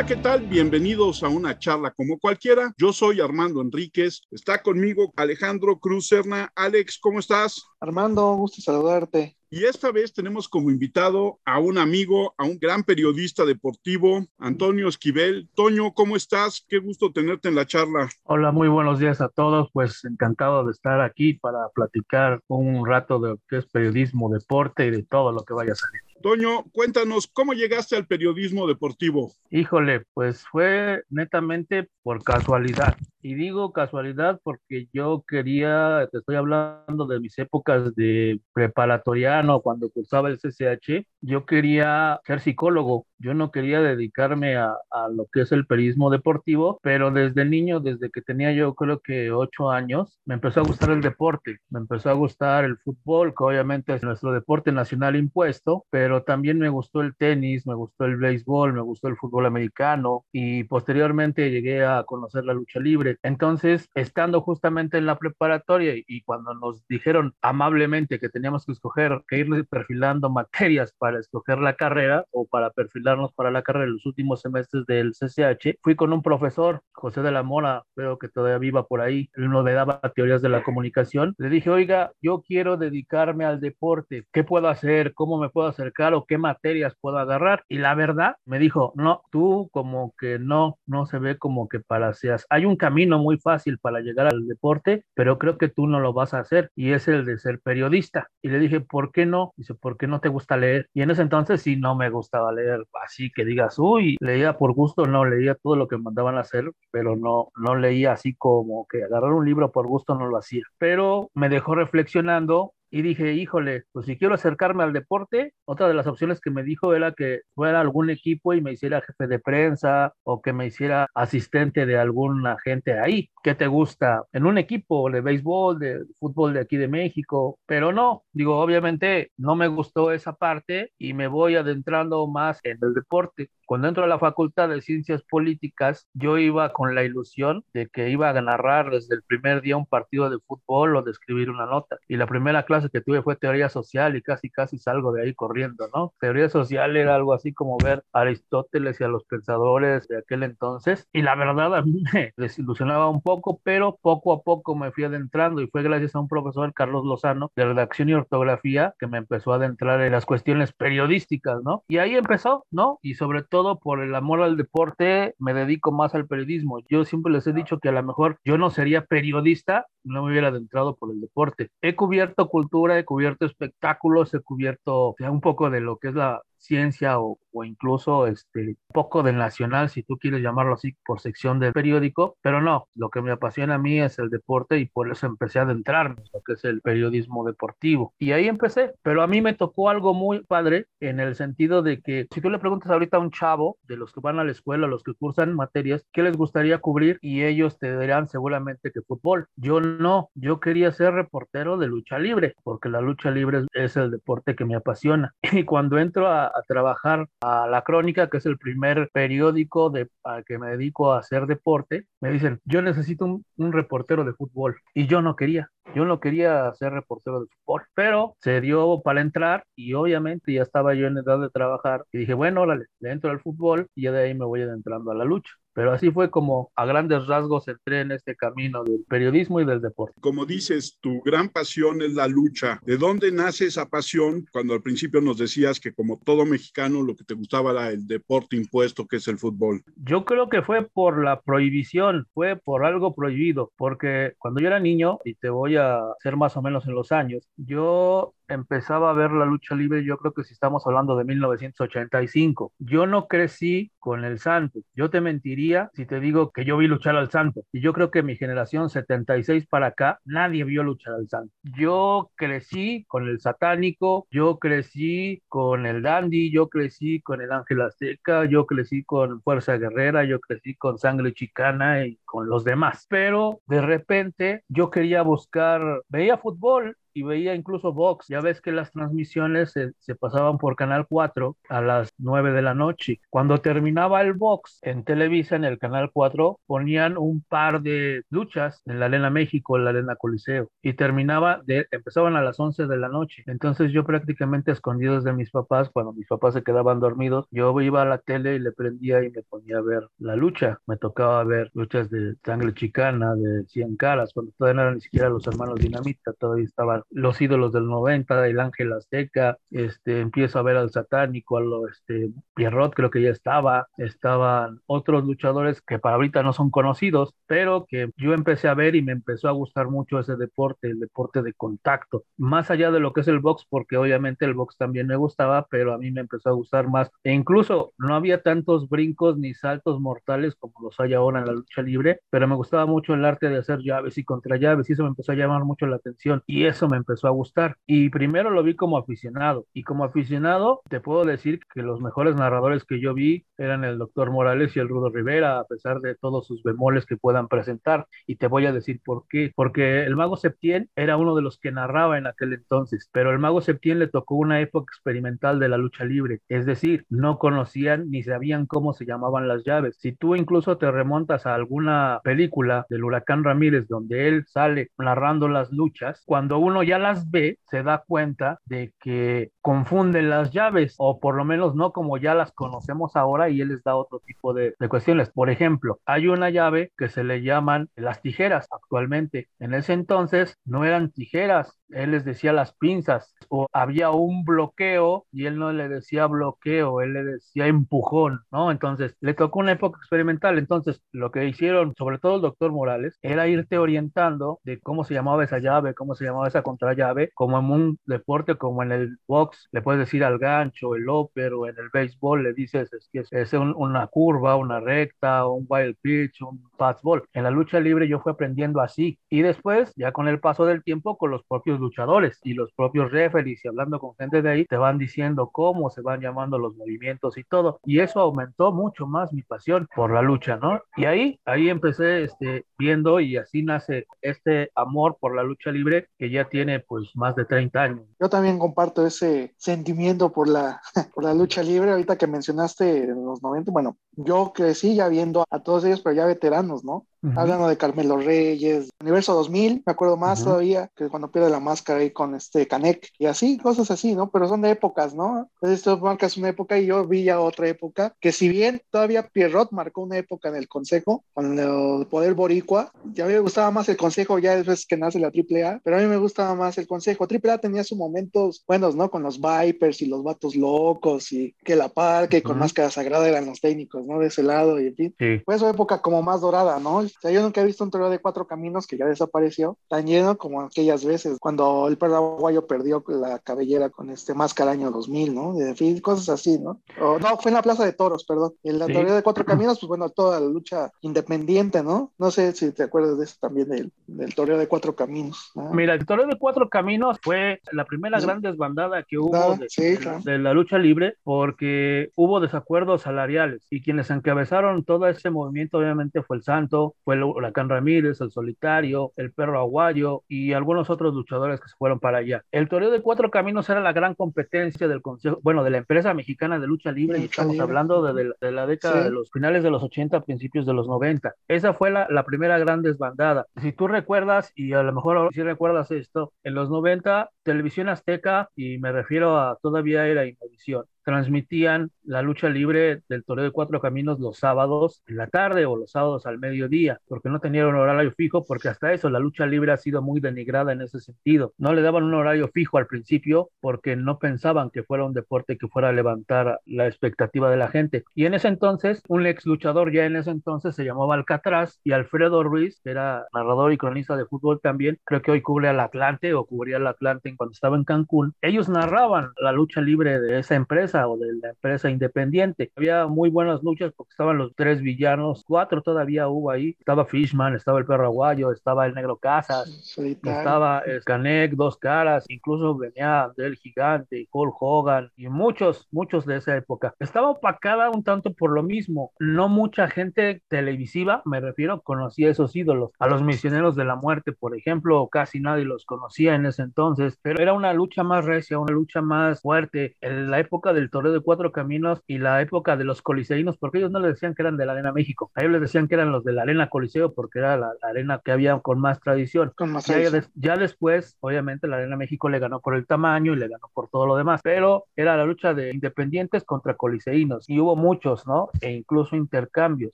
Hola, ¿qué tal? Bienvenidos a una charla como cualquiera. Yo soy Armando Enríquez. Está conmigo Alejandro Cruz Serna. Alex, ¿cómo estás? Armando, gusto saludarte. Y esta vez tenemos como invitado a un amigo, a un gran periodista deportivo, Antonio Esquivel. Toño, ¿cómo estás? Qué gusto tenerte en la charla. Hola, muy buenos días a todos. Pues encantado de estar aquí para platicar un rato de qué es periodismo, deporte y de todo lo que vaya a salir. Toño, cuéntanos, ¿cómo llegaste al periodismo deportivo? Híjole, pues fue netamente por casualidad. Y digo casualidad porque yo quería, te estoy hablando de mis épocas de preparatoriano, cuando cursaba el CCH, yo quería ser psicólogo, yo no quería dedicarme a, a, lo que es el periodismo deportivo, pero desde niño, desde que tenía yo creo que ocho años, me empezó a gustar el deporte, me empezó a gustar el fútbol, que obviamente es nuestro deporte nacional impuesto, pero también me gustó el tenis, me gustó el béisbol, me gustó el fútbol americano y posteriormente llegué a conocer la lucha libre. Entonces, estando justamente en la preparatoria y cuando nos dijeron amablemente que teníamos que escoger, que ir perfilando materias para escoger la carrera o para perfilarnos para la carrera en los últimos semestres del CCH, fui con un profesor, José de la Mora, creo que todavía viva por ahí, él nos daba teorías de la comunicación. Le dije, oiga, yo quiero dedicarme al deporte, ¿qué puedo hacer? ¿Cómo me puedo acercar o qué materias puedo agarrar? Y la verdad, me dijo, no, tú como que no, no se ve como que para seas. Hay un camino muy fácil para llegar al deporte, pero creo que tú no lo vas a hacer y es el de ser periodista. Y le dije, ¿por qué no? Dice, ¿por qué no te gusta leer? Y en ese entonces sí no me gustaba leer, así que digas, uy, leía por gusto, no, leía todo lo que mandaban a hacer, pero no, no leía así como que agarrar un libro por gusto no lo hacía. Pero me dejó reflexionando y dije, híjole, pues si quiero acercarme al deporte, otra de las opciones que me dijo era que fuera algún equipo y me hiciera jefe de prensa o que me hiciera asistente de algún agente ahí. ¿Qué te gusta? En un equipo de béisbol, de fútbol de aquí de México, pero no, digo, obviamente no me gustó esa parte y me voy adentrando más en el deporte. Cuando entro a la Facultad de Ciencias Políticas, yo iba con la ilusión de que iba a narrar desde el primer día un partido de fútbol o de escribir una nota. Y la primera clase que tuve fue teoría social y casi casi salgo de ahí corriendo, ¿no? Teoría social era algo así como ver a Aristóteles y a los pensadores de aquel entonces. Y la verdad a mí me desilusionaba un poco, pero poco a poco me fui adentrando y fue gracias a un profesor, Carlos Lozano, de redacción y ortografía, que me empezó a adentrar en las cuestiones periodísticas, ¿no? Y ahí empezó, ¿no? Y sobre todo por el amor al deporte, me dedico más al periodismo. Yo siempre les he dicho que a lo mejor yo no sería periodista, no me hubiera adentrado por el deporte. He cubierto cultura, he cubierto espectáculos, he cubierto un poco de lo que es la ciencia o, o, incluso este poco del nacional, si tú quieres llamarlo así, por sección del periódico, pero no, lo que me apasiona a mí es el deporte y por eso empecé a adentrarme en lo que es el periodismo deportivo. Y ahí empecé, pero a mí me tocó algo muy padre en el sentido de que si tú le preguntas ahorita a un chavo de los que van a la escuela, los que cursan materias, ¿qué les gustaría cubrir? Y ellos te dirán seguramente que fútbol. Yo no, yo quería ser reportero de lucha libre, porque la lucha libre es el deporte que me apasiona. Y cuando entro a, a trabajar a La Crónica, que es el primer periódico de, al que me dedico a hacer deporte, me dicen, yo necesito un, un reportero de fútbol. Y yo no quería. Yo no quería ser reportero de fútbol, pero se dio para entrar y obviamente ya estaba yo en edad de trabajar y dije, bueno, órale, le entro al fútbol y ya de ahí me voy adentrando a la lucha. Pero así fue como a grandes rasgos entré en este camino del periodismo y del deporte. Como dices, tu gran pasión es la lucha. ¿De dónde nace esa pasión? Cuando al principio nos decías que como todo mexicano lo que te gustaba era el deporte impuesto que es el fútbol. Yo creo que fue por la prohibición, fue por algo prohibido, porque cuando yo era niño, y te voy a ser más o menos en los años, yo empezaba a ver la lucha libre, yo creo que si estamos hablando de 1985. Yo no crecí con el Santo. Yo te mentiría si te digo que yo vi luchar al Santo. Y yo creo que mi generación 76 para acá, nadie vio luchar al Santo. Yo crecí con el satánico, yo crecí con el dandy, yo crecí con el ángel azteca, yo crecí con Fuerza Guerrera, yo crecí con Sangre Chicana y con los demás. Pero de repente yo quería buscar, veía fútbol y veía incluso box. Ya ves que las transmisiones se, se pasaban por Canal 4 a las 9 de la noche. Cuando terminaba el box en Televisa, en el Canal 4, ponían un par de luchas en la Arena México, en la Arena Coliseo, y terminaba, de, empezaban a las 11 de la noche. Entonces yo prácticamente escondidos de mis papás, cuando mis papás se quedaban dormidos, yo iba a la tele y le prendía y me ponía a ver la lucha. Me tocaba ver luchas de sangre chicana, de 100 caras, cuando todavía no eran ni siquiera los hermanos Dinamita, todavía estaban los ídolos del 90, el Ángel Azteca, este, empiezo a ver al satánico, a lo, este, Pierrot creo que ya estaba, estaban otros luchadores que para ahorita no son conocidos, pero que yo empecé a ver y me empezó a gustar mucho ese deporte, el deporte de contacto, más allá de lo que es el box, porque obviamente el box también me gustaba, pero a mí me empezó a gustar más. E incluso no había tantos brincos ni saltos mortales como los hay ahora en la lucha libre, pero me gustaba mucho el arte de hacer llaves y contra llaves y eso me empezó a llamar mucho la atención y eso me empezó a gustar. Y primero lo vi como aficionado y como aficionado te puedo decir que los mejores narradores que yo vi eran el doctor Morales y el Rudo Rivera, a pesar de todos sus bemoles que puedan presentar. Y te voy a decir por qué. Porque el mago Septién era uno de los que narraba en aquel entonces, pero el mago Septién le tocó una época experimental de la lucha libre. Es decir, no conocían ni sabían cómo se llamaban las llaves. Si tú incluso te remontas a alguna película del huracán Ramírez donde él sale narrando las luchas, cuando uno ya las ve, se da cuenta de que confunden las llaves, o por lo menos no como ya las conocemos ahora, y él les da otro tipo de, de, cuestiones. Por ejemplo, hay una llave que se le llaman las tijeras actualmente. En ese entonces no eran tijeras, él les decía las pinzas, o había un bloqueo y él no le decía bloqueo, él le decía empujón, ¿no? Entonces, le tocó una época experimental. Entonces, lo que hicieron, sobre todo el doctor Morales, era irte orientando de cómo se llamaba esa llave, cómo se llamaba esa contrallave, como en un deporte, como en el box, le puedes decir al gancho, el upper, o en el béisbol le dices es que es, un, una curva, una recta, un wild pitch, un fastball. En la lucha libre yo fui aprendiendo así y después, ya con el paso del tiempo, con los propios luchadores y los propios referees y hablando con gente de ahí, te van diciendo cómo se van llamando los movimientos y todo. Y eso aumentó mucho más mi pasión por la lucha, ¿no? Y ahí, ahí empecé este, viendo y así nace este amor por la lucha libre que ya tiene pues más de 30 años. Yo también comparto ese sentimiento por la, por la lucha libre. Ahorita que mencionaste en los 90, bueno, yo crecí ya viendo a todos ellos, pero ya veteranos, ¿no? Uh -huh. Hablando de Carmelo Reyes, Universo 2000, me acuerdo más uh -huh. todavía, que cuando pierde la máscara ahí con este Canek y así, cosas así, ¿no? Pero son de épocas, ¿no? Entonces, esto marcas una época y yo vi ya otra época, que si bien todavía Pierrot marcó una época en el Consejo, con el poder boricua, ya a mí me gustaba más el Consejo ya después que nace la AAA, pero a mí me gustaba más el Consejo. AAA tenía sus momentos buenos, ¿no? Con los Vipers y los vatos locos y que la parque uh -huh. con máscara sagrada eran los técnicos, ¿no? De ese lado y en fin. Sí. Fue su época como más dorada, ¿no? O sea, yo nunca he visto un torneo de cuatro caminos que ya desapareció, tan lleno como aquellas veces, cuando el paraguayo perdió la cabellera con este máscara año 2000, ¿no? De fin, cosas así, ¿no? O, no, fue en la Plaza de Toros, perdón. En la sí. torneo de cuatro caminos, pues bueno, toda la lucha independiente, ¿no? No sé si te acuerdas de eso también, del, del torneo de cuatro caminos. ¿no? Mira, el torneo de cuatro caminos fue la primera sí. gran desbandada que hubo ah, de, sí, claro. de, la lucha libre porque hubo desacuerdos salariales y quienes encabezaron todo ese movimiento obviamente fue el Santo, fue el Huracán Ramírez, el Solitario, el Perro Aguayo y algunos otros luchadores que se fueron para allá. El torneo de cuatro caminos era la gran competencia del consejo, bueno, de la empresa mexicana de lucha libre lucha y estamos libre. hablando de, de, de, la década sí. de los finales de los 80, principios de los 90. Esa fue la, la, primera gran desbandada. Si tú recuerdas, y a lo mejor si recuerdas esto, en los 90, Televisión Azteca, y me refiero a todavía era Innovisión, transmitían la lucha libre del Toreo de Cuatro Caminos los sábados en la tarde o los sábados al mediodía, porque no tenían un horario fijo, porque hasta eso la lucha libre ha sido muy denigrada en ese sentido. No le daban un horario fijo al principio porque no pensaban que fuera un deporte que fuera a levantar la expectativa de la gente. Y en ese entonces, un ex luchador ya en ese entonces se llamaba Alcatraz y Alfredo Ruiz, que era narrador y cronista de fútbol también, creo que hoy cubre al Atlante o cubría al Atlante cuando estaba en Cancún. Ellos narraban la lucha libre de esa empresa o de la empresa independiente. Había muy buenas luchas porque estaban los tres villanos, cuatro todavía hubo ahí. Estaba Fishman, estaba el perro aguayo, estaba el negro Casas, estaba Skanek, dos caras, incluso venía del gigante, Hulk Hogan y muchos, muchos de esa época. Estaba opacada un tanto por lo mismo. No mucha gente televisiva, me refiero, conocía esos ídolos. A los misioneros de la muerte, por ejemplo, casi nadie los conocía en ese entonces, pero era una lucha más recia, una lucha más fuerte. En la época del Toreo de Cuatro Caminos y la época de los coliseínos, porque ellos no les decían que eran de la Arena México, a ellos les decían que eran los de la Arena Coliseo, porque era la, arena que había con más tradición. Con más ya, ya, después, obviamente, la Arena México le ganó por el tamaño y le ganó por todo lo demás, pero era la lucha de independientes contra coliseínos y hubo muchos, ¿no? E incluso intercambios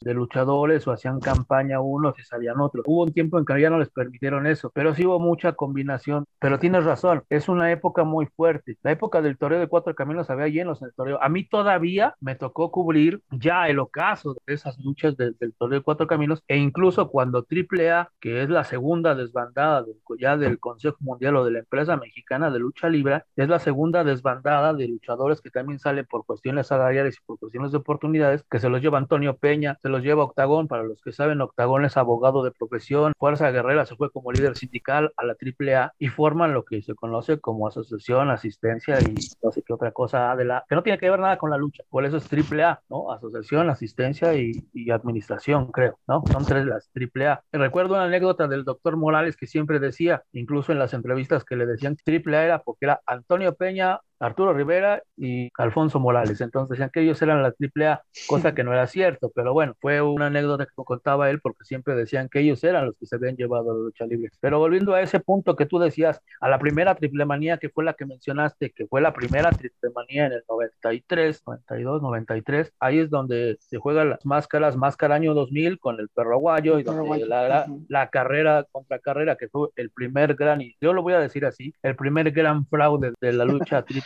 de luchadores o hacían campaña unos y salían otros. Hubo un tiempo en que ya no les permitieron eso, pero sí hubo mucha combinación. Pero tienes razón, es una época muy fuerte. La época del toreo de cuatro caminos había llenos en el toreo. A mí todavía me tocó cubrir ya el ocaso de esas luchas del, toreo de cuatro caminos e incluso cuando AAA, que es la segunda desbandada del, ya del Consejo Mundial o de la empresa mexicana de lucha libre, es la segunda desbandada de luchadores que también salen por cuestiones salariales y por cuestiones de oportunidades, que se los lleva Antonio Peña, se los lleva Octagón, para los que saben, Octagón es abogado de profesión, Fuerza Guerrera se fue como líder sindical a la AAA y forman lo que se conoce como asociación, asistencia y no sé qué otra cosa de la que no tiene que ver nada con la lucha. Por eso es AAA, ¿no? Asociación, asistencia y, y administración, creo, ¿no? Son tres las AAA. Recuerdo una anécdota del doctor Morales que siempre decía, incluso en las entrevistas que le decían AAA era porque era Antonio Peña, Arturo Rivera y Alfonso Morales. Entonces decían que ellos eran la AAA, cosa que no era cierto, pero bueno, fue una anécdota que contaba él porque siempre decían que ellos eran los que se habían llevado a la lucha libre. Pero volviendo a ese punto que tú decías, a la primera triple manía que fue la que mencionaste, que fue la primera triple manía en el 93, 92, 93, ahí es donde se juegan las máscaras, máscara año 2000 con el perro aguayo y donde la, la, carrera contra carrera, que fue el primer gran, y yo lo voy a decir así, el primer gran fraude de la lucha triple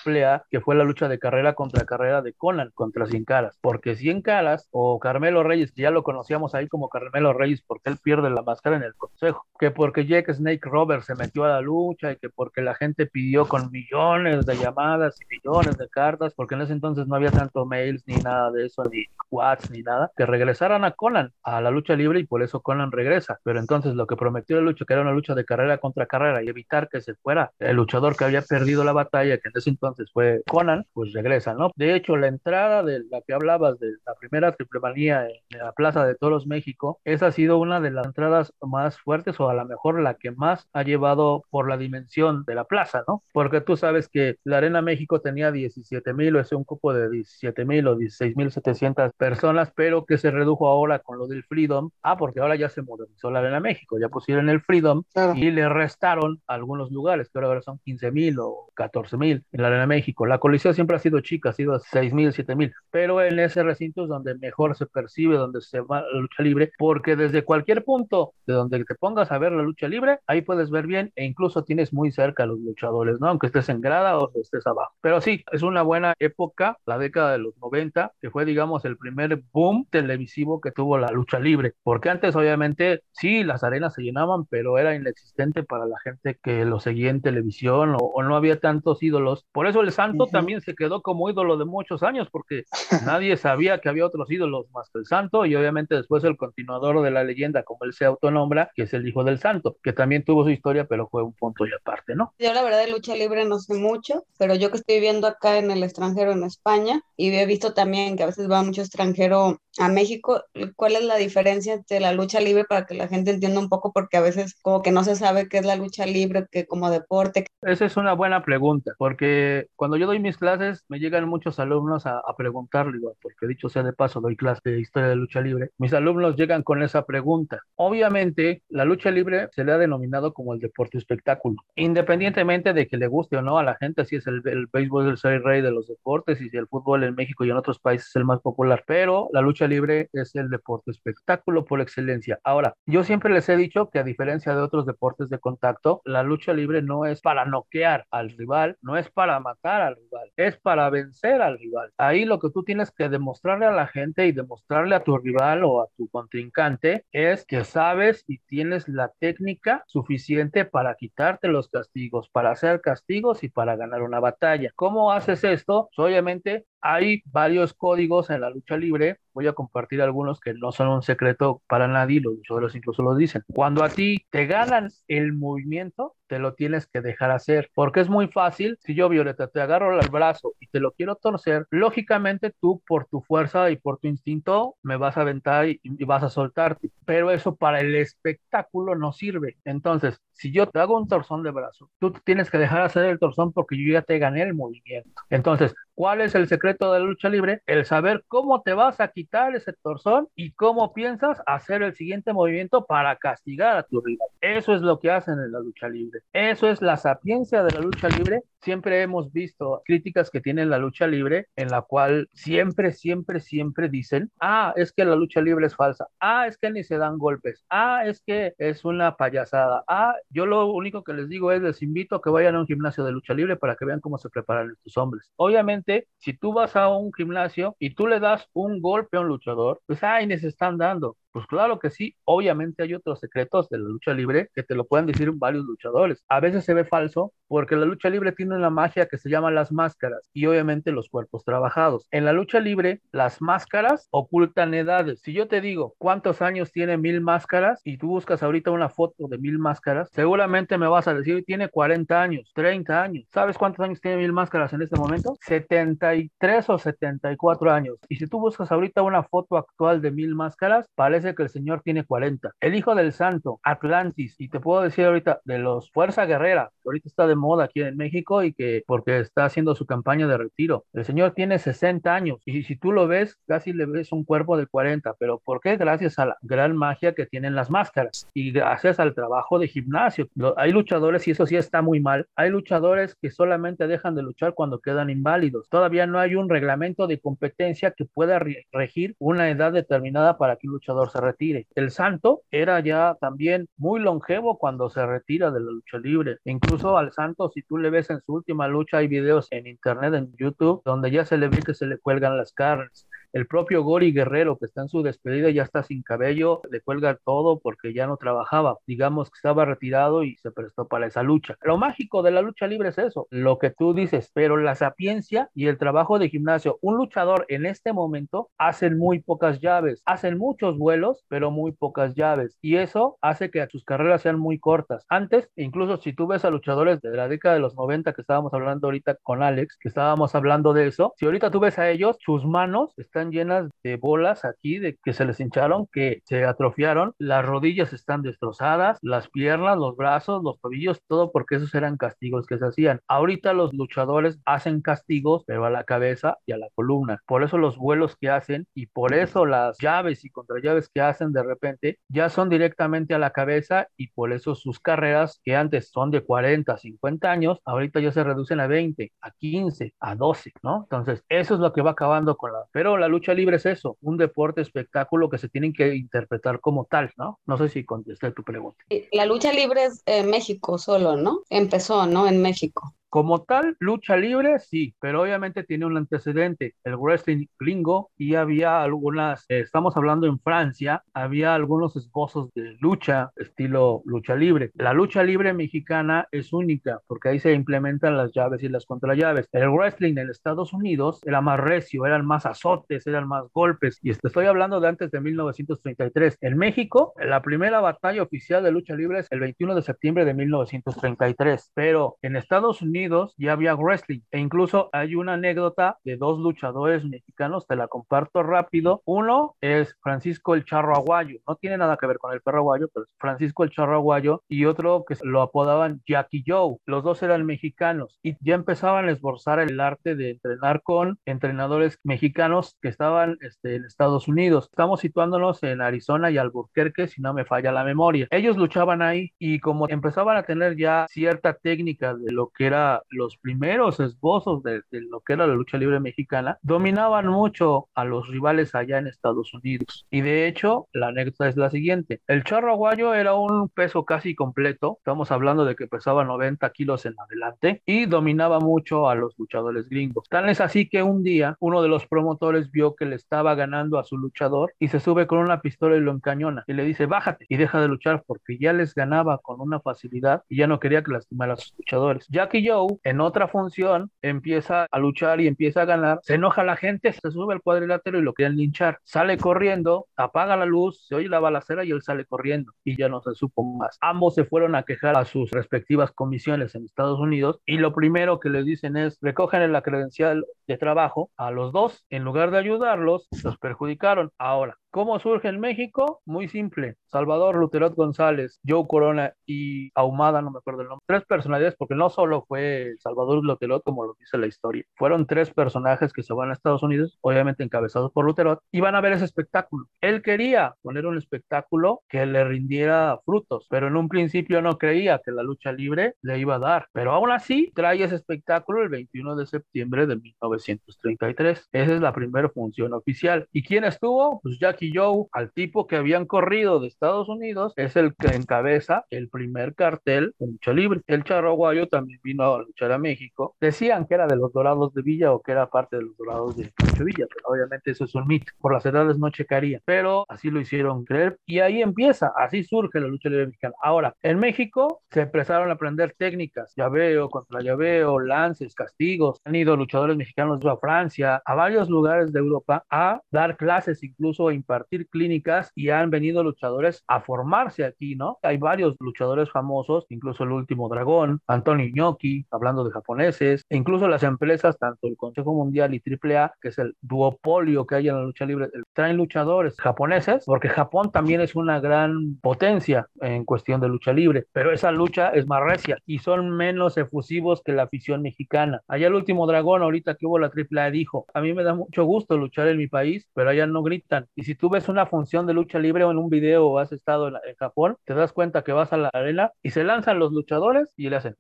que fue la lucha de carrera contra carrera de Conan contra Cien Caras, porque Cien Caras o Carmelo Reyes, que ya lo conocíamos ahí como Carmelo Reyes, porque él pierde la máscara en el consejo, que porque Jack Snake Robert se metió a la lucha y que porque la gente pidió con millones de llamadas y millones de cartas, porque en ese entonces no había tanto mails ni nada de eso, ni WhatsApp ni nada, que regresaran a Conan a la lucha libre y por eso Conan regresa. Pero entonces lo que prometió la lucha, que era una lucha de carrera contra carrera y evitar que se fuera el luchador que había perdido la batalla, que en ese entonces entonces fue Conan, pues regresa, ¿no? De hecho, la entrada de la que hablabas de la primera triple manía en la Plaza de Toros México, esa ha sido una de las entradas más fuertes o a lo mejor la que más ha llevado por la dimensión de la plaza, ¿no? Porque tú sabes que la Arena México tenía 17 mil o es un cupo de 17 mil o 16 mil 700 personas, pero que se redujo ahora con lo del Freedom. Ah, porque ahora ya se modernizó la Arena México, ya pusieron el Freedom y le restaron algunos lugares, pero ahora son 15 mil o 14 mil en la Arena México. La Coliseo siempre ha sido chica, ha sido 6 mil, 7 mil, pero en ese recinto es donde mejor se percibe, donde se va la lucha libre, porque desde cualquier punto de donde te pongas a ver la lucha libre, ahí puedes ver bien e incluso tienes muy cerca a los luchadores, ¿no? Aunque estés en grada o estés abajo. Pero sí, es una buena época, la década de los 90, que fue, digamos, el primer boom televisivo que tuvo la lucha libre, porque antes, obviamente, sí, las arenas se llenaban, pero era inexistente para la gente que lo seguía en televisión o, o no había tantos ídolos. Por eso el santo también se quedó como ídolo de muchos años porque nadie sabía que había otros ídolos más que el santo y obviamente después el continuador de la leyenda, como él se autonombra, que es el hijo del santo, que también tuvo su historia, pero fue un punto y aparte, ¿no? Yo la verdad de lucha libre no sé mucho, pero yo que estoy viviendo acá en el extranjero, en España, y he visto también que a veces va mucho extranjero a México, ¿cuál es la diferencia entre la lucha libre para que la gente entienda un poco? Porque a veces como que no se sabe qué es la lucha libre, que como deporte. Esa es una buena pregunta, porque cuando yo doy mis clases, me llegan muchos alumnos a, a preguntarle, porque dicho sea de paso, doy clase de historia de lucha libre. Mis alumnos llegan con esa pregunta. Obviamente, la lucha libre se le ha denominado como el deporte espectáculo, independientemente de que le guste o no a la gente, si es el, el béisbol es el rey de los deportes y si el fútbol en México y en otros países es el más popular, pero la lucha libre es el deporte espectáculo por excelencia. Ahora, yo siempre les he dicho que a diferencia de otros deportes de contacto, la lucha libre no es para noquear al rival, no es para matar al rival, es para vencer al rival. Ahí lo que tú tienes que demostrarle a la gente y demostrarle a tu rival o a tu contrincante es que sabes y tienes la técnica suficiente para quitarte los castigos, para hacer castigos y para ganar una batalla. ¿Cómo haces esto? Pues, obviamente Hay varios códigos en la lucha libre. Voy a compartir algunos que no son un secreto para nadie, los luchadores incluso lo dicen. Cuando a ti te ganan el movimiento, te lo tienes que dejar hacer, porque es muy fácil, si yo, Violeta, te agarro el brazo y te lo quiero torcer, lógicamente tú por tu fuerza y por tu instinto me vas a aventar y, y vas a soltarte, pero eso para el espectáculo no sirve. Entonces, si yo te hago un torzón de brazo, tú tienes que dejar hacer el torzón porque yo ya te gané el movimiento. Entonces, ¿cuál es el secreto de la lucha libre? El saber cómo te vas a quitar ese torzón y cómo piensas hacer el siguiente movimiento para castigar a tu rival. Eso es lo que hacen en la lucha libre. Eso es la sapiencia de la lucha libre. Siempre hemos visto críticas que tiene la lucha libre en la cual siempre, siempre, siempre dicen, ah, es que la lucha libre es falsa, ah, es que ni se dan golpes, ah, es que es una payasada, ah, yo lo único que les digo es, les invito a que vayan a un gimnasio de lucha libre para que vean cómo se preparan estos hombres. Obviamente, si tú vas a un gimnasio y tú le das un golpe a un luchador, pues, ay, se están dando. Pues claro que sí, obviamente hay otros secretos de la lucha libre que te lo pueden decir varios luchadores. A veces se ve falso porque la lucha libre tiene una magia que se llama las máscaras y obviamente los cuerpos trabajados. En la lucha libre, las máscaras ocultan edades. Si yo te digo cuántos años tiene mil máscaras y tú buscas ahorita una foto de mil máscaras, seguramente me vas a decir tiene 40 años, 30 años. ¿Sabes cuántos años tiene mil máscaras en este momento? 73 o 74 años. Y si tú buscas ahorita una foto actual de mil máscaras, parece que el señor tiene 40. El hijo del santo, Atlantis, y te puedo decir ahorita de los Fuerza Guerrera, que ahorita está de moda aquí en México y que porque está haciendo su campaña de retiro. El señor tiene 60 años y si tú lo ves, casi le ves un cuerpo de 40, pero ¿por qué? Gracias a la gran magia que tienen las máscaras y gracias al trabajo de gimnasio. Hay luchadores, y eso sí está muy mal, hay luchadores que solamente dejan de luchar cuando quedan inválidos. Todavía no hay un reglamento de competencia que pueda regir una edad determinada para que un luchador se retire. El Santo era ya también muy longevo cuando se retira de la lucha libre. Incluso al Santo, si tú le ves en su última lucha, hay videos en internet, en YouTube, donde ya se le ve que se le cuelgan las carnes. El propio Gori Guerrero, que está en su despedida, ya está sin cabello, le cuelga todo porque ya no trabajaba. Digamos que estaba retirado y se prestó para esa lucha. Lo mágico de la lucha libre es eso, lo que tú dices, pero la sapiencia y el trabajo de gimnasio. Un luchador en este momento hacen muy pocas llaves, hacen muchos vuelos, pero muy pocas llaves. Y eso hace que sus carreras sean muy cortas. Antes, incluso si tú ves a luchadores de la década de los 90 que estábamos hablando ahorita con Alex, que estábamos hablando de eso, si ahorita tú ves a ellos, sus manos están llenas de bolas aquí, de que se les hincharon, que se atrofiaron, las rodillas están destrozadas, las piernas, los brazos, los tobillos, todo porque esos eran castigos que se hacían. Ahorita los luchadores hacen castigos, pero a la cabeza y a la columna. Por eso los vuelos que hacen y por eso las llaves y contrallaves que hacen de repente ya son directamente a la cabeza y por eso sus carreras que antes son de 40, 50 años, ahorita ya se reducen a 20, a 15, a 12, ¿no? Entonces, eso es lo que va acabando con la... Pero la lucha libre es eso, un deporte espectáculo que se tienen que interpretar como tal, ¿no? No sé si contesté tu pregunta. La lucha libre es en México solo, ¿no? Empezó, ¿no? En México. Como tal, lucha libre, sí, pero obviamente tiene un antecedente, el wrestling gringo, y había algunas, eh, estamos hablando en Francia, había algunos esbozos de lucha, estilo lucha libre. La lucha libre mexicana es única, porque ahí se implementan las llaves y las contrallaves. El wrestling en Estados Unidos era más recio, eran más azotes, eran más golpes, y estoy hablando de antes de 1933. En México, la primera batalla oficial de lucha libre es el 21 de septiembre de 1933, pero en Estados Unidos, ya había wrestling e incluso hay una anécdota de dos luchadores mexicanos, te la comparto rápido. Uno es Francisco el Charro Aguayo, no tiene nada que ver con el perro aguayo, pero es Francisco el Charro Aguayo y otro que lo apodaban Jackie Joe. Los dos eran mexicanos y ya empezaban a esforzar el arte de entrenar con entrenadores mexicanos que estaban este, en Estados Unidos. Estamos situándonos en Arizona y Albuquerque, si no me falla la memoria. Ellos luchaban ahí y como empezaban a tener ya cierta técnica de lo que era los primeros esbozos de, lo que era la lucha libre mexicana, dominaban mucho a los rivales allá en Estados Unidos. Y de hecho, la anécdota es la siguiente. El charro aguayo era un peso casi completo, estamos hablando de que pesaba 90 kilos en adelante, y dominaba mucho a los luchadores gringos. Tal es así que un día uno de los promotores vio que le estaba ganando a su luchador y se sube con una pistola y lo encañona y le dice, bájate y deja de luchar porque ya les ganaba con una facilidad y ya no quería que lastimara a sus luchadores. Jack y yo Joe, en otra función, empieza a luchar y empieza a ganar. Se enoja la gente, se sube al cuadrilátero y lo quieren linchar. Sale corriendo, apaga la luz, se oye la balacera y él sale corriendo y ya no se supo más. Ambos se fueron a quejar a sus respectivas comisiones en Estados Unidos y lo primero que les dicen es recogen la credencial de trabajo a los dos. En lugar de ayudarlos, los perjudicaron. Ahora, ¿Cómo surge en México? Muy simple. Salvador Luterot González, Joe Corona y Ahumada, no me acuerdo el nombre. Tres personalidades, porque no solo fue Salvador Luterot, como lo dice la historia. Fueron tres personajes que se van a Estados Unidos, obviamente encabezados por Luterot, y van a ver ese espectáculo. Él quería poner un espectáculo que le rindiera frutos, pero en un principio no creía que la lucha libre le iba a dar. Pero aún así, trae ese espectáculo el 21 de septiembre de 1933. Esa es la primera función oficial. ¿Y quién estuvo? Pues Jack Joe, al tipo que habían corrido de Estados Unidos, es el que encabeza el primer cartel de lucha libre. El charro guayo también vino luchar a México. Decían que era de los Dorados de Villa o que era parte de los Dorados de Villa, pero obviamente eso es un mito. Por las edades no checaría, pero así lo hicieron creer y ahí empieza, así surge la lucha libre mexicana. Ahora, en México se empezaron a aprender técnicas, llaveo, contra llaveo, lances, castigos. Han ido luchadores mexicanos a Francia, a varios lugares de Europa a dar clases, incluso a impartir clínicas y han venido luchadores a formarse aquí, ¿no? Hay varios luchadores famosos, incluso el último dragón, Antonio Inoki, hablando de japoneses, e incluso las empresas, tanto el Consejo Mundial y AAA, que es el duopolio que hay en la lucha libre, traen luchadores japoneses, porque Japón también es una gran potencia en cuestión de lucha libre, pero esa lucha es más recia y son menos efusivos que la afición mexicana. Allá el último dragón, ahorita que hubo la AAA, dijo, a mí me da mucho gusto luchar en mi país, pero allá no gritan. Y si tú ves una función de lucha libre o en un video o has estado en, en Japón, te das cuenta que vas a la arena y se lanzan los luchadores y le hacen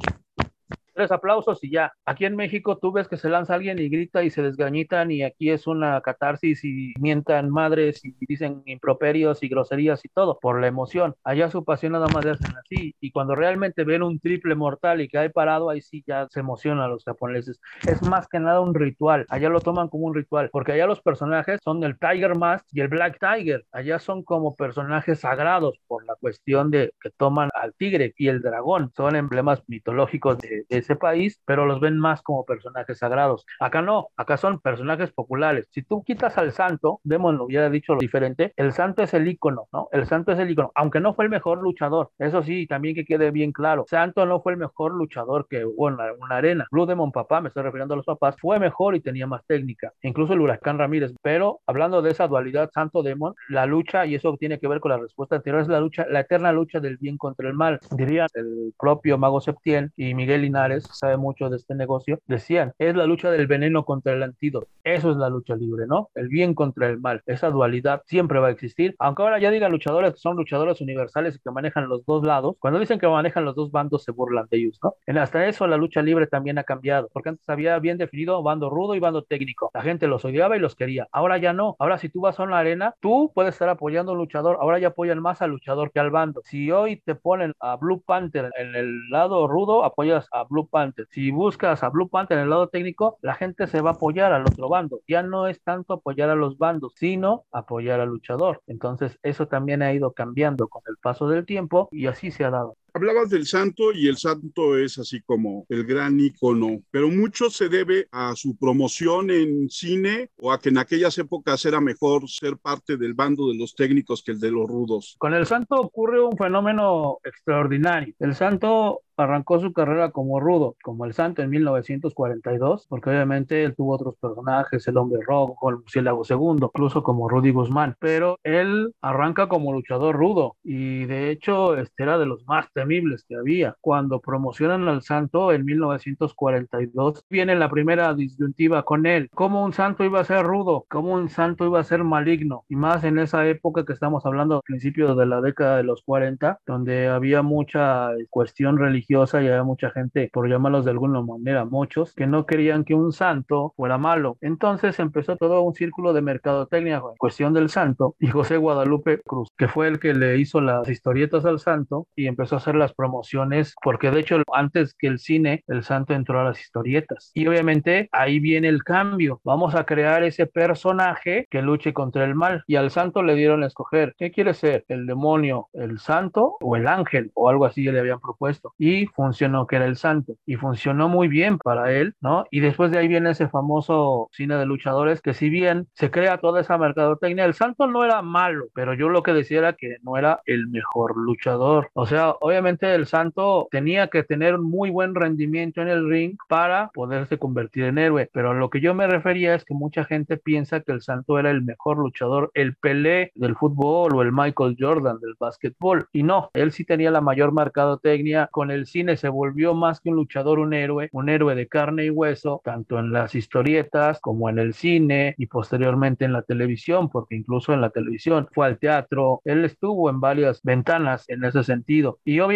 tres aplausos y ya. Aquí en México tú ves que se lanza alguien y grita y se desgañitan y aquí es una catarsis y mientan madres y dicen improperios y groserías y todo por la emoción. Allá su pasión nada más le hacen así y cuando realmente ven un triple mortal y que hay parado, ahí sí ya se emocionan los japoneses. Es más que nada un ritual. Allá lo toman como un ritual porque allá los personajes son el Tiger Mask y el Black Tiger. Allá son como personajes sagrados por la cuestión de que toman al tigre y el dragón. Son emblemas mitológicos de, ese país, pero los ven más como personajes sagrados. Acá no, acá son personajes populares. Si tú quitas al santo, Demon lo hubiera dicho lo diferente, el santo es el ícono, ¿no? El santo es el ícono, aunque no fue el mejor luchador. Eso sí, también que quede bien claro. Santo no fue el mejor luchador que hubo en una, arena. Blue Demon Papá, me estoy refiriendo a los papás, fue mejor y tenía más técnica. Incluso el Huracán Ramírez. Pero hablando de esa dualidad Santo Demon, la lucha, y eso tiene que ver con la respuesta anterior, es la lucha, la eterna lucha del bien contra el mal. Dirían el propio Mago Septién y Miguel Linares sabe mucho de este negocio, decían, es la lucha del veneno contra el antídoto. Eso es la lucha libre, ¿no? El bien contra el mal. Esa dualidad siempre va a existir. Aunque ahora ya digan luchadores que son luchadores universales y que manejan los dos lados, cuando dicen que manejan los dos bandos se burlan de ellos, ¿no? En hasta eso la lucha libre también ha cambiado, porque antes había bien definido bando rudo y bando técnico. La gente los odiaba y los quería. Ahora ya no. Ahora si tú vas a una arena, tú puedes estar apoyando a un luchador. Ahora ya apoyan más al luchador que al bando. Si hoy te ponen a Blue Panther en el lado rudo, apoyas a Blue Panther. Si buscas a Blue Panther en el lado técnico, la gente se va a apoyar al otro bando. Ya no es tanto apoyar a los bandos, sino apoyar al luchador. Entonces, eso también ha ido cambiando con el paso del tiempo y así se ha dado. Hablabas del santo y el santo es así como el gran icono, pero mucho se debe a su promoción en cine o a que en aquellas épocas era mejor ser parte del bando de los técnicos que el de los rudos. Con el santo ocurre un fenómeno extraordinario. El santo arrancó su carrera como rudo, como el santo en 1942, porque obviamente él tuvo otros personajes, el hombre rojo, el murciélago segundo, incluso como Rudy Guzmán, pero él arranca como luchador rudo y de hecho este era de los más temibles que había. Cuando promocionan al santo en 1942, viene la primera disyuntiva con él. ¿Cómo un santo iba a ser rudo? ¿Cómo un santo iba a ser maligno? Y más en esa época que estamos hablando principios de la década de los 40, donde había mucha cuestión religiosa y había mucha gente, por llamarlos de alguna manera, muchos, que no querían que un santo fuera malo. Entonces empezó todo un círculo de mercadotecnia en cuestión del santo y José Guadalupe Cruz, que fue el que le hizo las historietas al santo y empezó a hacer las promociones, porque de hecho antes que el cine, el santo entró a las historietas. Y obviamente ahí viene el cambio. Vamos a crear ese personaje que luche contra el mal. Y al santo le dieron a escoger, ¿qué quiere ser? ¿El demonio, el santo o el ángel? O algo así le habían propuesto. Y funcionó que era el santo. Y funcionó muy bien para él, ¿no? Y después de ahí viene ese famoso cine de luchadores que si bien se crea toda esa mercadotecnia, el santo no era malo, pero yo lo que decía era que no era el mejor luchador. O sea, obviamente el santo tenía que tener un muy buen rendimiento en el ring para poderse convertir en héroe, pero lo que yo me refería es que mucha gente piensa que el santo era el mejor luchador, el Pelé del fútbol o el Michael Jordan del básquetbol, y no, él sí tenía la mayor mercadotecnia, con el cine se volvió más que un luchador, un héroe, un héroe de carne y hueso, tanto en las historietas como en el cine y posteriormente en la televisión, porque incluso en la televisión fue al teatro, él estuvo en varias ventanas en ese sentido. Y obviamente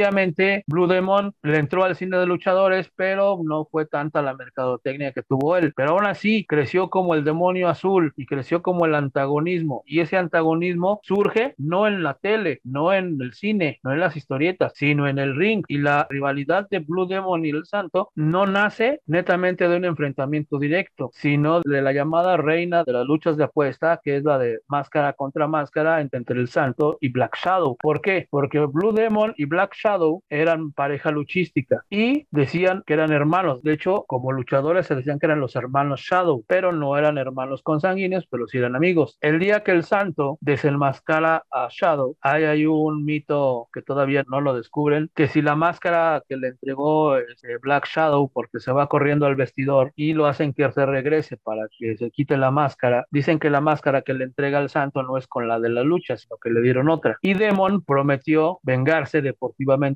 Blue Demon le entró al cine de luchadores, pero no fue tanta la mercadotecnia que tuvo él. Pero aún así creció como el demonio azul y creció como el antagonismo. Y ese antagonismo surge no en la tele, no en el cine, no en las historietas, sino en el ring. Y la rivalidad de Blue Demon y el Santo no nace netamente de un enfrentamiento directo, sino de la llamada reina de las luchas de apuesta, que es la de máscara contra máscara entre el Santo y Black Shadow. ¿Por qué? Porque Blue Demon y Black Shadow eran pareja luchística y decían que eran hermanos. De hecho, como luchadores se decían que eran los hermanos Shadow, pero no eran hermanos consanguíneos, pero sí eran amigos. El día que el Santo desenmascara a Shadow, hay, hay un mito que todavía no lo descubren, que si la máscara que le entregó este Black Shadow porque se va corriendo al vestidor y lo hacen que se regrese para que se quite la máscara, dicen que la máscara que le entrega al Santo no es con la de la lucha, sino que le dieron otra. Y Demon prometió vengarse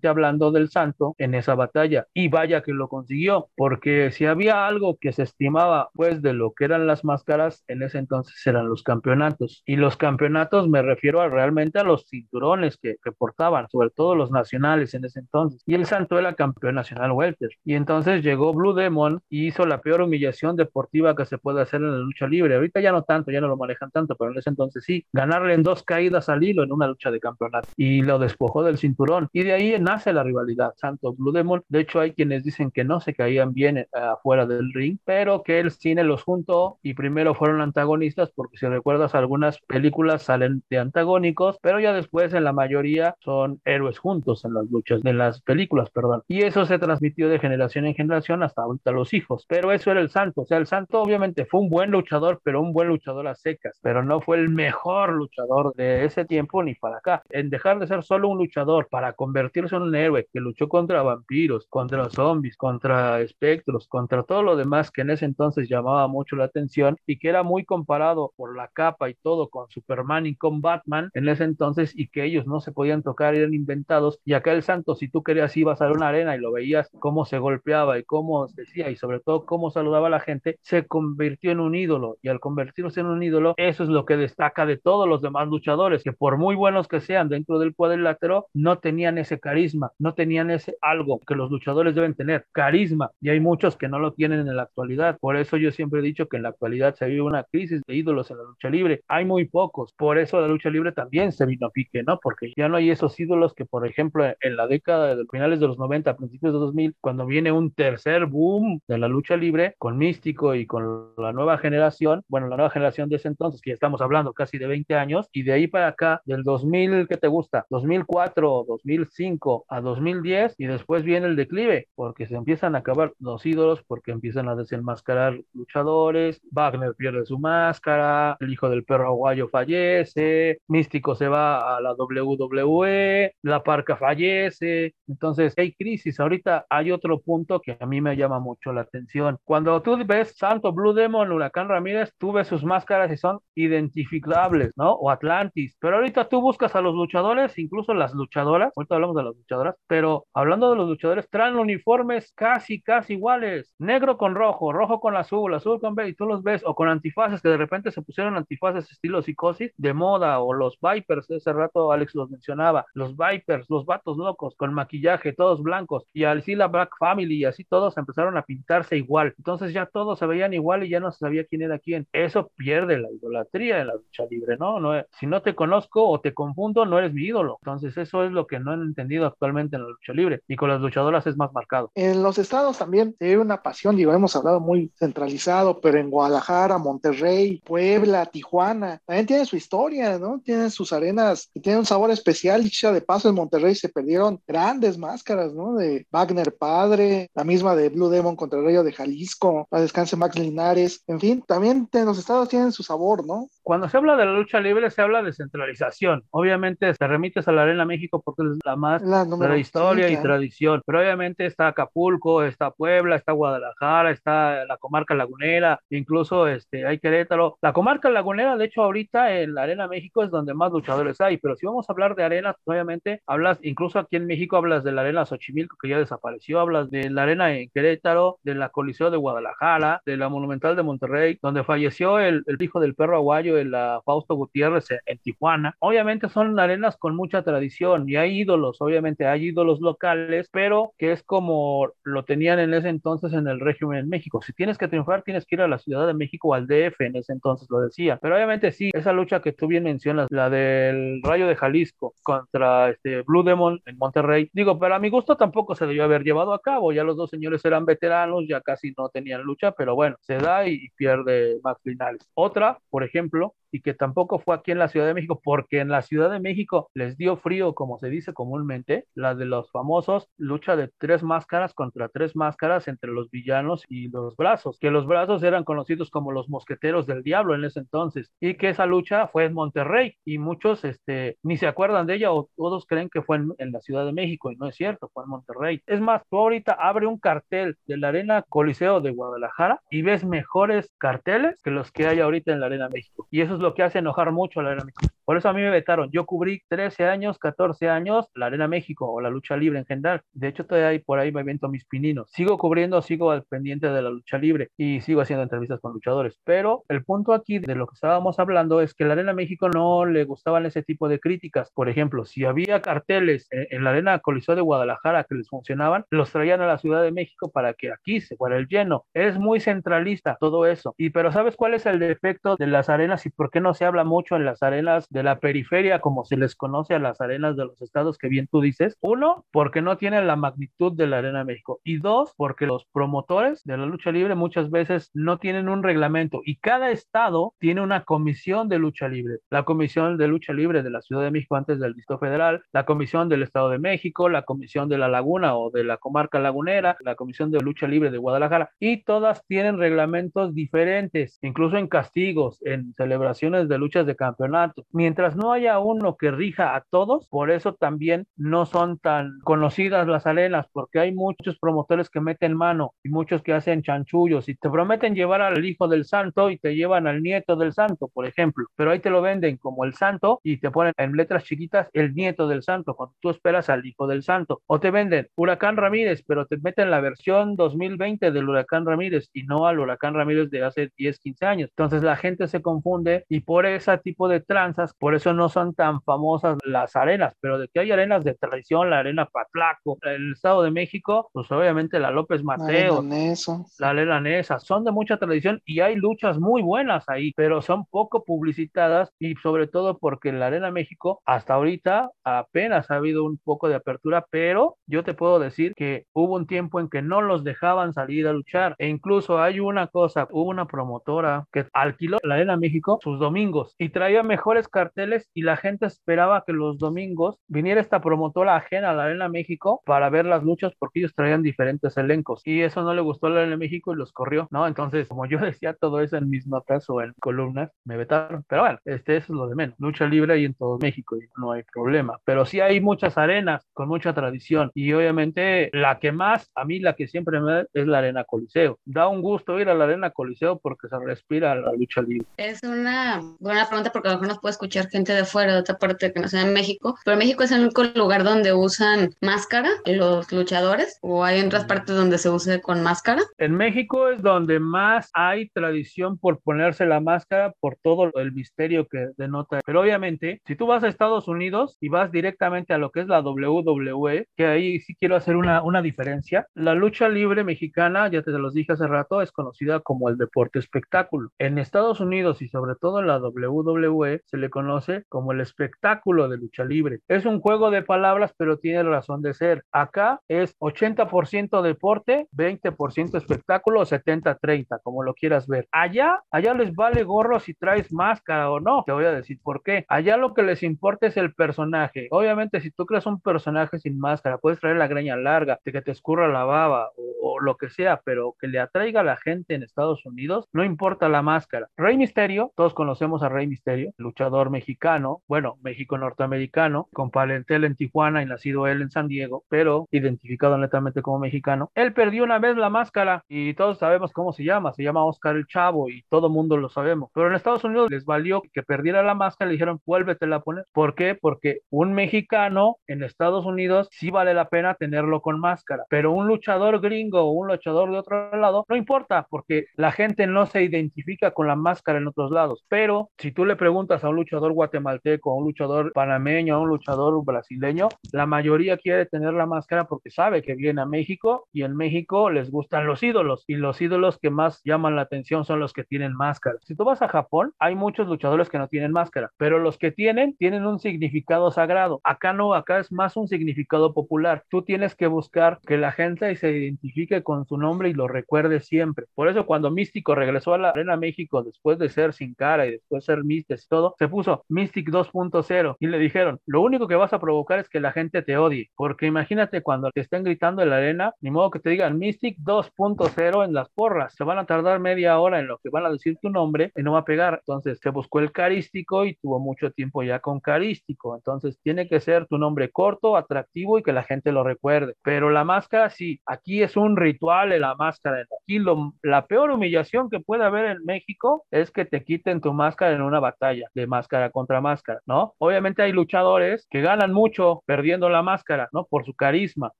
hablando del santo en esa batalla. Y vaya que lo consiguió, porque si había algo que se estimaba pues de lo que eran las máscaras, en ese entonces eran los campeonatos. Y los campeonatos me refiero a, realmente a los cinturones que, que portaban, sobre todo los nacionales en ese entonces. Y el santo era campeón nacional welter. Y entonces llegó Blue Demon y hizo la peor humillación deportiva que se puede hacer en la lucha libre. Ahorita ya no tanto, ya no lo manejan tanto, pero en ese entonces sí. Ganarle en dos caídas al hilo en una lucha de campeonato y lo despojó del cinturón. Y de ahí nace la rivalidad Santo Blue Demon. De hecho, hay quienes dicen que no se caían bien eh, afuera del ring, pero que el cine los juntó y primero fueron antagonistas, porque si recuerdas, algunas películas salen de antagónicos, pero ya después en la mayoría son héroes juntos en las luchas, en las películas, perdón. Y eso se transmitió de generación en generación hasta ahorita los hijos. Pero eso era el Santo. O sea, el Santo obviamente fue un buen luchador, pero un buen luchador a secas, pero no fue el mejor luchador de ese tiempo ni para acá. En dejar de ser solo un luchador para convertirse en un héroe que luchó contra vampiros, contra zombies, contra espectros, contra todo lo demás que en ese entonces llamaba mucho la atención y que era muy comparado por la capa y todo con Superman y con Batman en ese entonces y que ellos no se podían tocar, eran inventados. Y acá el santo, si tú querías ibas a una arena y lo veías cómo se golpeaba y cómo decía y sobre todo cómo saludaba a la gente, se convirtió en un ídolo y al convertirse en un ídolo, eso es lo que destaca de todos los demás luchadores, que por muy buenos que sean dentro del cuadrilátero, no tenían ese carisma, no tenían ese algo que los luchadores deben tener, carisma, y hay muchos que no lo tienen en la actualidad. Por eso yo siempre he dicho que en la actualidad se vive una crisis de ídolos en la lucha libre. Hay muy pocos, por eso la lucha libre también se vino a pique, ¿no? Porque ya no hay esos ídolos que, por ejemplo, en la década de finales de los 90, principios de 2000, cuando viene un tercer boom de la lucha libre con Místico y con la nueva generación, bueno, la nueva generación de ese entonces, que estamos hablando casi de 20 años, y de ahí para acá, del 2000, ¿qué te gusta? 2004, 2005 a 2010, y después viene el declive, porque se empiezan a acabar los ídolos, porque empiezan a desenmascarar luchadores, Wagner pierde su máscara, el hijo del perro aguayo fallece, Místico se va a la WWE, La Parca fallece, entonces hay crisis. Ahorita hay otro punto que a mí me llama mucho la atención. Cuando tú ves Santo Blue Demon, Huracán Ramírez, tú ves sus máscaras y son identificables, ¿no? O Atlantis. Pero ahorita tú buscas a los luchadores, incluso las luchadoras, ahorita hablamos de las luchadoras, pero hablando de los luchadores, traen uniformes casi, casi iguales. Negro con rojo, rojo con azul, azul con B, y tú los ves, o con antifaces, que de repente se pusieron antifaces estilo psicosis de moda, o los Vipers, ese rato Alex los mencionaba, los Vipers, los vatos locos, con maquillaje, todos blancos, y así la Black Family, y así todos empezaron a pintarse igual. Entonces ya todos se veían igual y ya no se sabía quién era quién. Eso pierde la idolatría en la lucha libre, ¿no? no si no te conozco o te confundo, no eres mi ídolo. Entonces eso es lo que no han actualmente en la lucha libre y con las luchadoras es más marcado. En los estados también hay una pasión, digo, hemos hablado muy centralizado, pero en Guadalajara, Monterrey, Puebla, Tijuana, también tiene su historia, ¿no? Tienen sus arenas y tienen un sabor especial. Dicha de paso, en Monterrey se perdieron grandes máscaras, ¿no? De Wagner Padre, la misma de Blue Demon contra el Rayo de Jalisco, la descanse Max Linares, en fin, también en los estados tienen su sabor, ¿no? Cuando se habla de la lucha libre, se habla de centralización. Obviamente, te remites a la Arena México porque es la más La la historia y tradición. Pero obviamente está Acapulco, está Puebla, está Guadalajara, está la comarca lagunera, incluso este, hay Querétaro. La comarca lagunera, de hecho, ahorita en la Arena México es donde más luchadores hay. Pero si vamos a hablar de arenas, pues, obviamente hablas, incluso aquí en México hablas de la Arena Xochimilco, que ya desapareció, hablas de la Arena en Querétaro, de la Coliseo de Guadalajara, de la Monumental de Monterrey, donde falleció el, el hijo del perro aguayo, el Fausto Gutiérrez en, en Tijuana. Obviamente son arenas con mucha tradición y hay ídolos, obviamente hay ídolos locales, pero que es como lo tenían en ese entonces en el régimen en México. Si tienes que triunfar, tienes que ir a la Ciudad de México o al DF, en ese entonces lo decía. Pero obviamente sí, esa lucha que tú bien mencionas, la del Rayo de Jalisco contra este Blue Demon en Monterrey, digo, pero a mi gusto tampoco se debió haber llevado a cabo, ya los dos señores eran veteranos, ya casi no tenían lucha, pero bueno, se da y, y pierde Max Linares. Otra, por ejemplo, y que tampoco fue aquí en la Ciudad de México, porque en la Ciudad de México les dio frío, como se dice comúnmente, la de los famosos lucha de tres máscaras contra tres máscaras entre los villanos y los brazos, que los brazos eran conocidos como los mosqueteros del diablo en ese entonces, y que esa lucha fue en Monterrey, y muchos este, ni se acuerdan de ella o todos creen que fue en, en la Ciudad de México, y no es cierto, fue en Monterrey. Es más, tú ahorita abre un cartel de la Arena Coliseo de Guadalajara y ves mejores carteles que los que hay ahorita en la Arena México, y eso es lo que hace enojar mucho a la. Por eso a mí me vetaron. Yo cubrí 13 años, 14 años la Arena México o la lucha libre en general. De hecho, todavía hay por ahí me viento mis pininos. Sigo cubriendo, sigo al pendiente de la lucha libre y sigo haciendo entrevistas con luchadores. Pero el punto aquí de lo que estábamos hablando es que la Arena México no le gustaban ese tipo de críticas. Por ejemplo, si había carteles en, en la Arena Coliseo de Guadalajara que les funcionaban, los traían a la Ciudad de México para que aquí se fuera el lleno. Es muy centralista todo eso. Y pero ¿sabes cuál es el defecto de las arenas y por qué no se habla mucho en las arenas de la periferia, como se les conoce a las arenas de los estados que bien tú dices? Uno, porque no tienen la magnitud de la Arena México. Y dos, porque los promotores de la lucha libre muchas veces no tienen un reglamento y cada estado tiene una comisión de lucha libre. La comisión de lucha libre de la Ciudad de México antes del Distrito Federal, la comisión del Estado de México, la comisión de la Laguna o de la comarca lagunera, la comisión de lucha libre de Guadalajara y todas tienen reglamentos diferentes, incluso en castigos, en celebraciones de luchas de campeonato. No haya uno que rija a todos, por eso también no son tan conocidas las arenas, porque hay muchos promotores que meten mano y muchos que hacen chanchullos y te prometen llevar al hijo del santo y te llevan al nieto del santo, por ejemplo, pero ahí te lo venden como el santo y te ponen en letras chiquitas el nieto del santo, cuando tú esperas al hijo del santo, o te venden Huracán Ramírez, pero te meten la versión 2020 del Huracán Ramírez y no al Huracán Ramírez de hace 10, 15 años. Entonces la gente se confunde y por ese tipo de tranzas, por eso no son tan famosas las arenas, pero de que hay arenas de tradición, la arena Patlaco, el Estado de México, pues obviamente la López Mateo, Arena la Lela Nesa, son de mucha tradición y hay luchas muy buenas ahí, pero son poco publicitadas y sobre todo porque en la Arena México hasta ahorita apenas ha habido un poco de apertura, pero yo te puedo decir que hubo un tiempo en que no los dejaban salir a luchar e incluso hay una cosa, hubo una promotora que alquiló la Arena México sus domingos y traía mejores carteles y la gente esperaba que los domingos viniera esta promotora ajena a la Arena México para ver las luchas porque ellos traían diferentes elencos y eso no le gustó a la Arena México y los corrió, ¿no? Entonces, como yo decía todo eso en mis notas o en columnas, me vetaron. Pero bueno, este eso es lo de menos. Lucha libre hay en todo México y no hay problema. Pero sí hay muchas arenas con mucha tradición y obviamente la que más, a mí la que siempre me da es la Arena Coliseo. Da un gusto ir a la Arena Coliseo porque se respira la lucha libre. Es una buena pregunta porque a lo mejor nos puede escuchar gente de fuera, de otra parte que no sea en México, pero México es el único lugar donde usan máscara los luchadores o hay otras partes donde se use con máscara. En México es donde más hay tradición por ponerse la máscara por todo el misterio que denota. Pero obviamente, si tú vas a Estados Unidos y vas directamente a lo que es la WWE, que ahí sí quiero hacer una, una diferencia, la lucha libre mexicana, ya te los dije hace rato, es conocida como el deporte espectáculo. En Estados Unidos y sobre todo en la WWE se le conoce como el espectáculo de lucha libre. Es un juego de palabras, pero tiene razón de ser. Acá es 80% deporte, 20% espectáculo, 70-30, como lo quieras ver. Allá, allá les vale gorro si traes máscara o no. Te voy a decir por qué. Allá lo que les importa es el personaje. Obviamente, si tú creas un personaje sin máscara, puedes traer la greña larga, de que te escurra la baba o, o lo que sea, pero que le atraiga a la gente en Estados Unidos, no importa la máscara. Rey Misterio, todos conocemos a Rey Misterio, luchador mexicano, bueno, México-norteamericano, con parentela en Tijuana y nacido él en San Diego, pero identificado netamente como mexicano. Él perdió una vez la máscara y todos sabemos cómo se llama, se llama Oscar el Chavo y todo mundo lo sabemos. Pero en Estados Unidos les valió que perdiera la máscara le dijeron, vuélvetela a poner. ¿Por qué? Porque un mexicano en Estados Unidos sí vale la pena tenerlo con máscara, pero un luchador gringo o un luchador de otro lado, no importa, porque la gente no se identifica con la máscara en otros lados. Pero si tú le preguntas a un luchador guatemalteco, a un luchador panameño, a un luchador brasileño, la mayoría quiere tener la máscara porque sabe que viene a México y en México les gustan los ídolos y los ídolos que más llaman la atención son los que tienen máscara. Si tú vas a Japón, hay muchos luchadores que no tienen máscara, pero los que tienen tienen un significado sagrado. Acá no, acá es más un significado popular. Tú tienes que buscar que la gente se identifique con su nombre y lo recuerde siempre. Por eso cuando Místico regresó a la Arena México después de ser sin cara y después de ser Mystic y todo, se puso Mystic 2.0 y le dijeron, lo único que vas a provocar es que la gente te odie, porque imagínate cuando te estén gritando en la arena, ni modo que te digan Mystic 2.0 en las porras, se van a tardar media hora en lo que van a decir tu nombre y no va a pegar. Entonces se buscó el carístico y tuvo mucho tiempo ya con carístico. Entonces tiene que ser tu nombre corto, atractivo y que la gente lo recuerde. Pero la máscara sí, aquí es un ritual en la máscara. Aquí lo, la peor humillación que puede haber en México es que te quiten tu máscara en una batalla de máscara contra máscara, ¿no? Obviamente hay luchadores que ganan mucho perdiendo la máscara, ¿no? Por su carisma.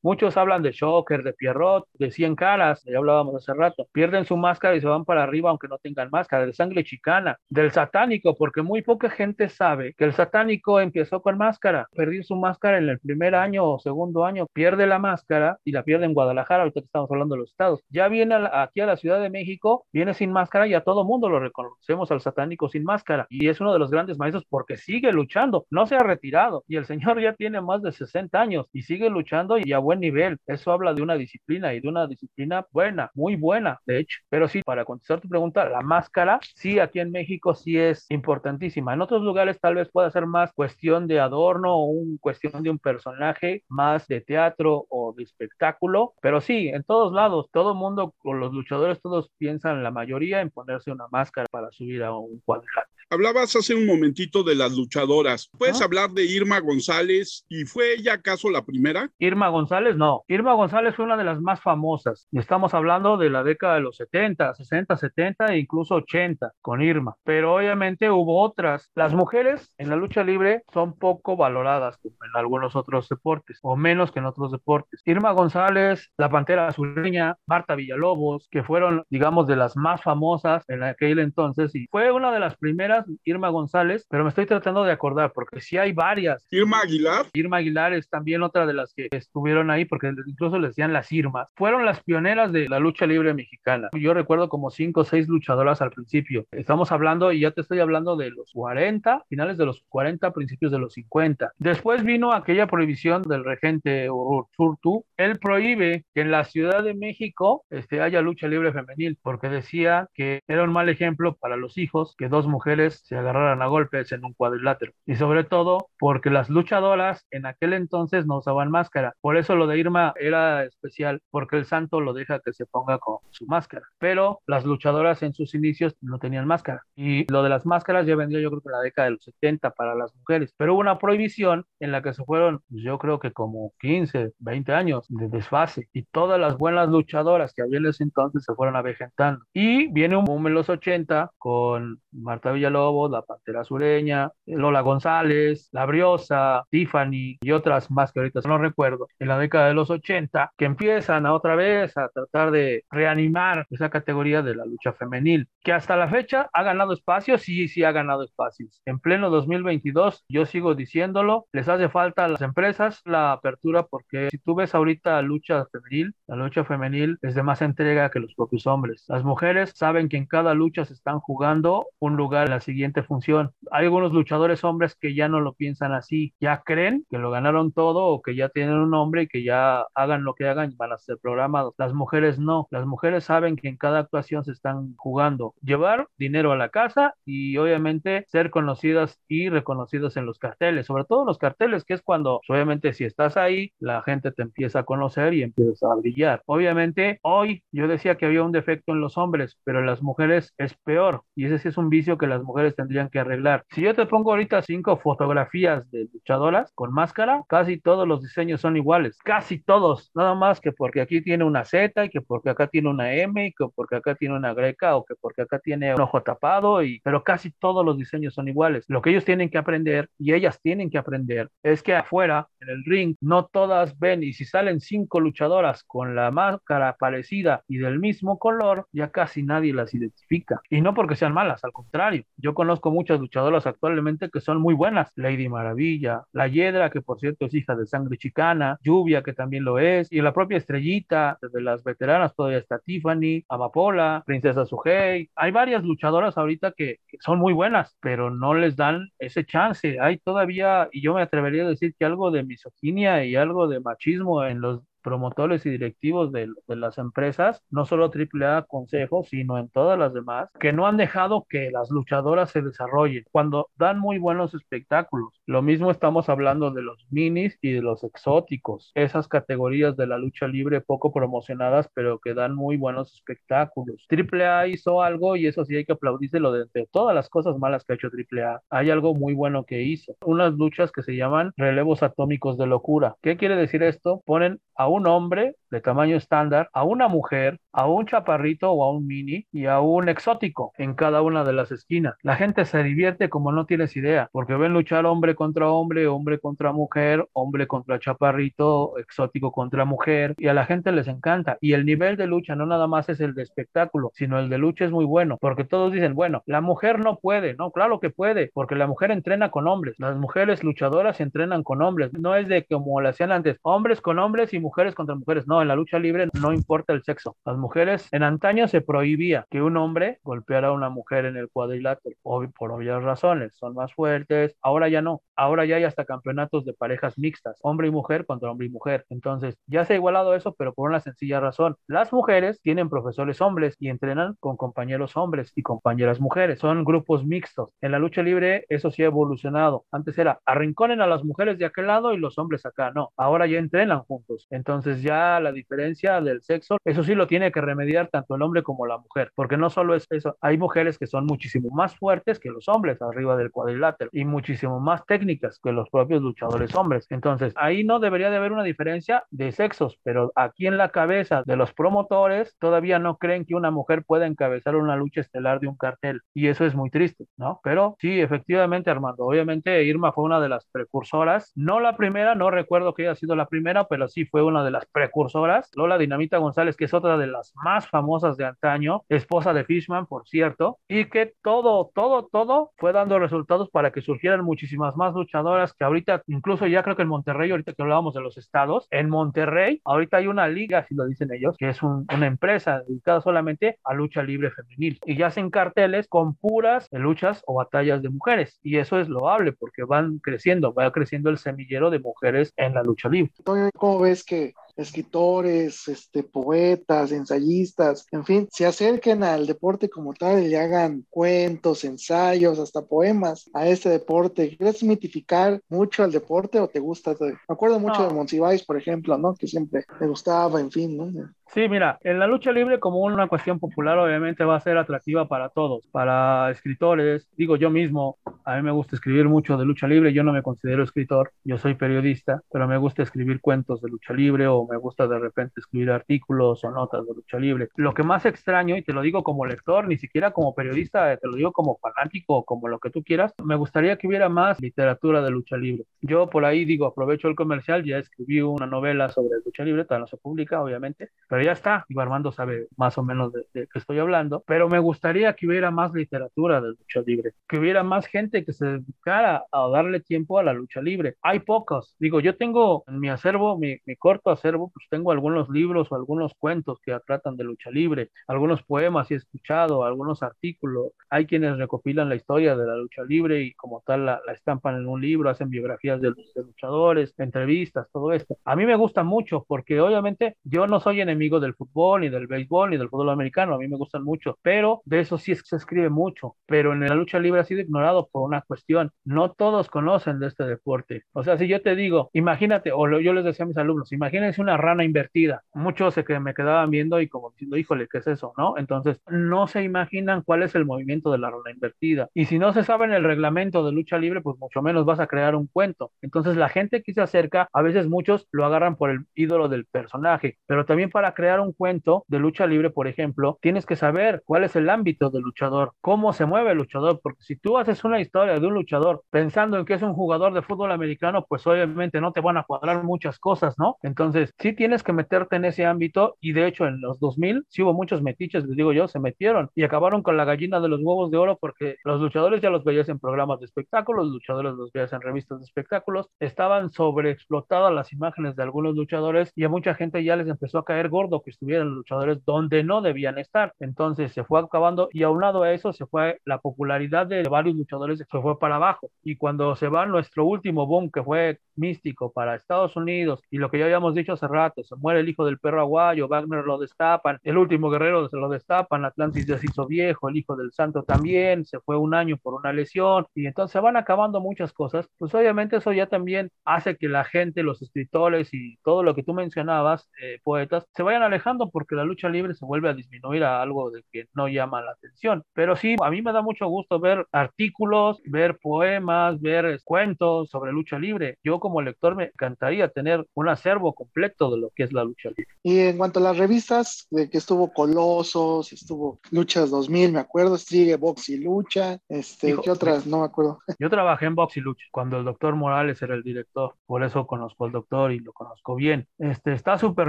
Muchos hablan de Shocker, de Pierrot, de 100 caras, ya hablábamos hace rato. Pierden su máscara y se van para arriba aunque no tengan máscara, de sangre chicana, del satánico, porque muy poca gente sabe que el satánico empezó con máscara, perdió su máscara en el primer año o segundo año, pierde la máscara y la pierde en Guadalajara, ahorita que estamos hablando de los estados. Ya viene aquí a la Ciudad de México, viene sin máscara y a todo mundo lo reconocemos al satánico sin máscara. Y es uno de los grandes maestros porque sigue luchando, no se ha retirado. Y el señor ya tiene más de 60 años y sigue luchando y a buen nivel. Eso habla de una disciplina y de una disciplina buena, muy buena, de hecho. Pero sí, para contestar tu pregunta, la máscara, sí, aquí en México sí es importantísima. En otros lugares tal vez pueda ser más cuestión de adorno o un cuestión de un personaje más de teatro o de espectáculo. Pero sí, en todos lados, todo mundo, con los luchadores, todos piensan, la mayoría, en ponerse una máscara para subir a un cuadrilátero. Hablabas hace un momentito de las luchadoras. ¿Puedes hablar de Irma González? ¿Y fue ella acaso la primera? Irma González, no. Irma González fue una de las más famosas. Estamos hablando de la década de los 70, 60, 70 e incluso 80 con Irma. Pero obviamente hubo otras. Las mujeres en la lucha libre son poco valoradas como en algunos otros deportes, o menos que en otros deportes. Irma González, la Pantera Azuleña, Marta Villalobos, que fueron, digamos, de las más famosas en aquel entonces, y fue una de las primeras Irma González, pero me estoy tratando de acordar porque sí hay varias. Irma Aguilar. Irma Aguilar es también otra de las que estuvieron ahí porque incluso les decían las Irmas. Fueron las pioneras de la lucha libre mexicana. Yo recuerdo como cinco o seis luchadoras al principio. Estamos hablando, y ya te estoy hablando de los 40, finales de los 40, principios de los 50. Después vino aquella prohibición del regente Ursurtu. Él prohíbe que en la Ciudad de México este, haya lucha libre femenil porque decía que era un mal ejemplo para los hijos que dos mujeres se agarraran a golpes en un cuadrilátero. Y sobre todo porque las luchadoras en aquel entonces no usaban máscara. Por eso lo de Irma era especial, porque el santo lo deja que se ponga con su máscara. Pero las luchadoras en sus inicios no tenían máscara. Y lo de las máscaras ya vendría yo creo que en la década de los 70 para las mujeres. Pero hubo una prohibición en la que se fueron, yo creo que como 15, 20 años de desfase. Y todas las buenas luchadoras que había en ese entonces se fueron avejentando. Y viene un boom en los 80 con Marta Villalobos la Pantera Sureña, Lola González, La Briosa, Tiffany y otras más que ahorita no recuerdo, en la década de los 80, que empiezan a otra vez a tratar de reanimar esa categoría de la lucha femenil, que hasta la fecha ha ganado espacios, sí, sí ha ganado espacios. En pleno 2022, yo sigo diciéndolo, les hace falta a las empresas la apertura porque si tú ves ahorita lucha femenil, la lucha femenil es de más entrega que los propios hombres. Las mujeres saben que en cada lucha se están jugando un lugar en las siguiente función. Hay algunos luchadores hombres que ya no lo piensan así, ya creen que lo ganaron todo o que ya tienen un nombre y que ya hagan lo que hagan van a ser programados. Las mujeres no, las mujeres saben que en cada actuación se están jugando llevar dinero a la casa y obviamente ser conocidas y reconocidas en los carteles, sobre todo los carteles, que es cuando obviamente si estás ahí, la gente te empieza a conocer y empiezas a brillar. Obviamente hoy yo decía que había un defecto en los hombres, pero en las mujeres es peor y ese sí es un vicio que las mujeres tendrían que arreglar. Si yo te pongo ahorita cinco fotografías de luchadoras con máscara, casi todos los diseños son iguales, casi todos, nada más que porque aquí tiene una Z y que porque acá tiene una M y que porque acá tiene una greca o que porque acá tiene un ojo tapado y pero casi todos los diseños son iguales. Lo que ellos tienen que aprender y ellas tienen que aprender es que afuera en el ring no todas ven y si salen cinco luchadoras con la máscara parecida y del mismo color, ya casi nadie las identifica. Y no porque sean malas, al contrario. Yo conozco muchas luchadoras actualmente que son muy buenas. Lady Maravilla, La Hiedra, que por cierto es hija de sangre chicana, Lluvia, que también lo es, y la propia Estrellita, desde las veteranas todavía está Tiffany, Amapola, Princesa Sujei. Hay varias luchadoras ahorita que, que son muy buenas, pero no les dan ese chance. Hay todavía, y yo me atrevería a decir que algo de misoginia y algo de machismo en los promotores y directivos de, de, las empresas, no solo AAA Consejo, sino en todas las demás, que no han dejado que las luchadoras se desarrollen cuando dan muy buenos espectáculos. Lo mismo estamos hablando de los minis y de los exóticos, esas categorías de la lucha libre poco promocionadas, pero que dan muy buenos espectáculos. AAA hizo algo y eso sí hay que aplaudírselo de, de todas las cosas malas que ha hecho AAA. Hay algo muy bueno que hizo. Unas luchas que se llaman relevos atómicos de locura. ¿Qué quiere decir esto? Ponen a un hombre de tamaño estándar, a una mujer, a un chaparrito o a un mini y a un exótico en cada una de las esquinas. La gente se divierte como no tienes idea, porque ven luchar hombre contra hombre, hombre contra mujer, hombre contra chaparrito, exótico contra mujer, y a la gente les encanta. Y el nivel de lucha no nada más es el de espectáculo, sino el de lucha es muy bueno, porque todos dicen, bueno, la mujer no puede, no, claro que puede, porque la mujer entrena con hombres, las mujeres luchadoras entrenan con hombres, no es de como lo hacían antes, hombres con hombres y mujeres contra mujeres, no, en la lucha libre no importa el sexo. Las mujeres, en antaño se prohibía que un hombre golpeara a una mujer en el cuadrilátero, por obvias razones, son más fuertes. Ahora ya no, ahora ya hay hasta campeonatos de parejas mixtas, hombre y mujer contra hombre y mujer. Entonces, ya se ha igualado eso, pero por una sencilla razón. Las mujeres tienen profesores hombres y entrenan con compañeros hombres y compañeras mujeres. Son grupos mixtos. En la lucha libre eso sí ha evolucionado. Antes era arrinconen a las mujeres de aquel lado y los hombres acá. No, ahora ya entrenan juntos. Entonces ya la diferencia del sexo, eso sí lo tiene que remediar tanto el hombre como la mujer, porque no solo es eso, hay mujeres que son muchísimo más fuertes que los hombres arriba del cuadrilátero y muchísimo más técnicas que los propios luchadores hombres. Entonces, ahí no debería de haber una diferencia de sexos, pero aquí en la cabeza de los promotores todavía no creen que una mujer pueda encabezar una lucha estelar de un cartel y eso es muy triste, ¿no? Pero sí, efectivamente, Armando, obviamente Irma fue una de las precursoras, no la primera, no recuerdo que haya sido la primera, pero sí fue una de las precursoras. Lola Dinamita González, que es otra de las más famosas de antaño, esposa de Fishman, por cierto, y que todo, todo, todo fue dando resultados para que surgieran muchísimas más luchadoras que ahorita, incluso ya creo que en Monterrey, ahorita que hablábamos de los estados, en Monterrey, ahorita hay una liga, si lo dicen ellos, que es un, una empresa dedicada solamente a lucha libre femenil y ya hacen carteles con puras luchas o batallas de mujeres y eso es loable porque van creciendo, va creciendo el semillero de mujeres en la lucha libre. ¿Cómo ves que escritores, este, poetas, ensayistas, en fin, se acerquen al deporte como tal y hagan cuentos, ensayos, hasta poemas a este deporte. ¿Quieres mitificar mucho al deporte o te gusta? Me acuerdo mucho no. de Monsiváis, por ejemplo, ¿no? Que siempre me gustaba, en fin, ¿no? Sí, mira, en la lucha libre como una cuestión popular obviamente va a ser atractiva para todos, para escritores, digo yo mismo, a mí me gusta escribir mucho de lucha libre, yo no me considero escritor, yo soy periodista, pero me gusta escribir cuentos de lucha libre o me gusta de repente escribir artículos o notas de lucha libre. Lo que más extraño, y te lo digo como lector, ni siquiera como periodista, te lo digo como fanático, como lo que tú quieras, me gustaría que hubiera más literatura de lucha libre. Yo por ahí digo, aprovecho el comercial, ya escribí una novela sobre lucha libre, todavía no se publica, obviamente, pero ya está, y Armando sabe más o menos de, de qué estoy hablando, pero me gustaría que hubiera más literatura de lucha libre, que hubiera más gente que se dedicara a darle tiempo a la lucha libre. Hay pocos, digo, yo tengo en mi acervo, mi, mi corto acervo pues tengo algunos libros o algunos cuentos que tratan de lucha libre, algunos poemas he escuchado, algunos artículos. Hay quienes recopilan la historia de la lucha libre y como tal la, estampan en un libro, hacen biografías de, de, luchadores, entrevistas, todo esto. A mí me gusta mucho porque obviamente yo no soy enemigo del fútbol, ni del béisbol, ni del fútbol americano, a mí me gustan mucho, pero de eso sí se escribe mucho, pero en la lucha libre ha sido ignorado por una cuestión. No todos conocen de este deporte. O sea, si yo te digo, imagínate, o yo les decía a mis alumnos, imagínense una rana invertida. Muchos se que me quedaban viendo y como diciendo, híjole, ¿qué es eso? ¿No? Entonces, no se imaginan cuál es el movimiento de la rana invertida. Y si no se sabe en el reglamento de lucha libre, pues mucho menos vas a crear un cuento. Entonces, la gente que se acerca, a veces muchos lo agarran por el ídolo del personaje, pero también para crear un cuento de lucha libre, por ejemplo, tienes que saber cuál es el ámbito del luchador, cómo se mueve el luchador, porque si tú haces una historia de un luchador pensando en que es un jugador de fútbol americano, pues obviamente no te van a cuadrar muchas cosas, ¿no? Entonces, sí tienes que meterte en ese ámbito y de hecho en los 2000 sí hubo muchos metiches, les digo yo, se metieron y acabaron con la gallina de los huevos de oro porque los luchadores ya los veías en programas de espectáculos, los luchadores los veías en revistas de espectáculos, estaban sobreexplotadas las imágenes de algunos luchadores y a mucha gente ya les empezó a caer gordo que estuvieran los luchadores donde no debían estar. Entonces se fue acabando y aunado a eso se fue la popularidad de varios luchadores, se fue para abajo. Y cuando se va nuestro último boom, que fue místico para Estados Unidos, y lo que ya habíamos dicho hace rato, se muere el hijo del perro aguayo, Wagner lo destapan, el último guerrero se lo destapan, Atlantis ya se hizo viejo, el hijo del santo también, se fue un año por una lesión, y entonces van acabando muchas cosas, pues obviamente eso ya también hace que la gente, los escritores y todo lo que tú mencionabas, eh, poetas, se vayan alejando porque la lucha libre se vuelve a disminuir a algo de que no llama la atención. Pero sí, a mí me da mucho gusto ver artículos, ver poemas, ver cuentos sobre lucha libre. Yo como lector me encantaría tener un acervo completo de lo que es la lucha libre. Y en cuanto a las revistas, de que estuvo Colosos, estuvo Luchas 2000, me acuerdo, sigue Box y Lucha, este, ¿qué otras? No me acuerdo. Yo trabajé en Box y Lucha cuando el doctor Morales era el director, por eso conozco al doctor y lo conozco bien. Este, está Super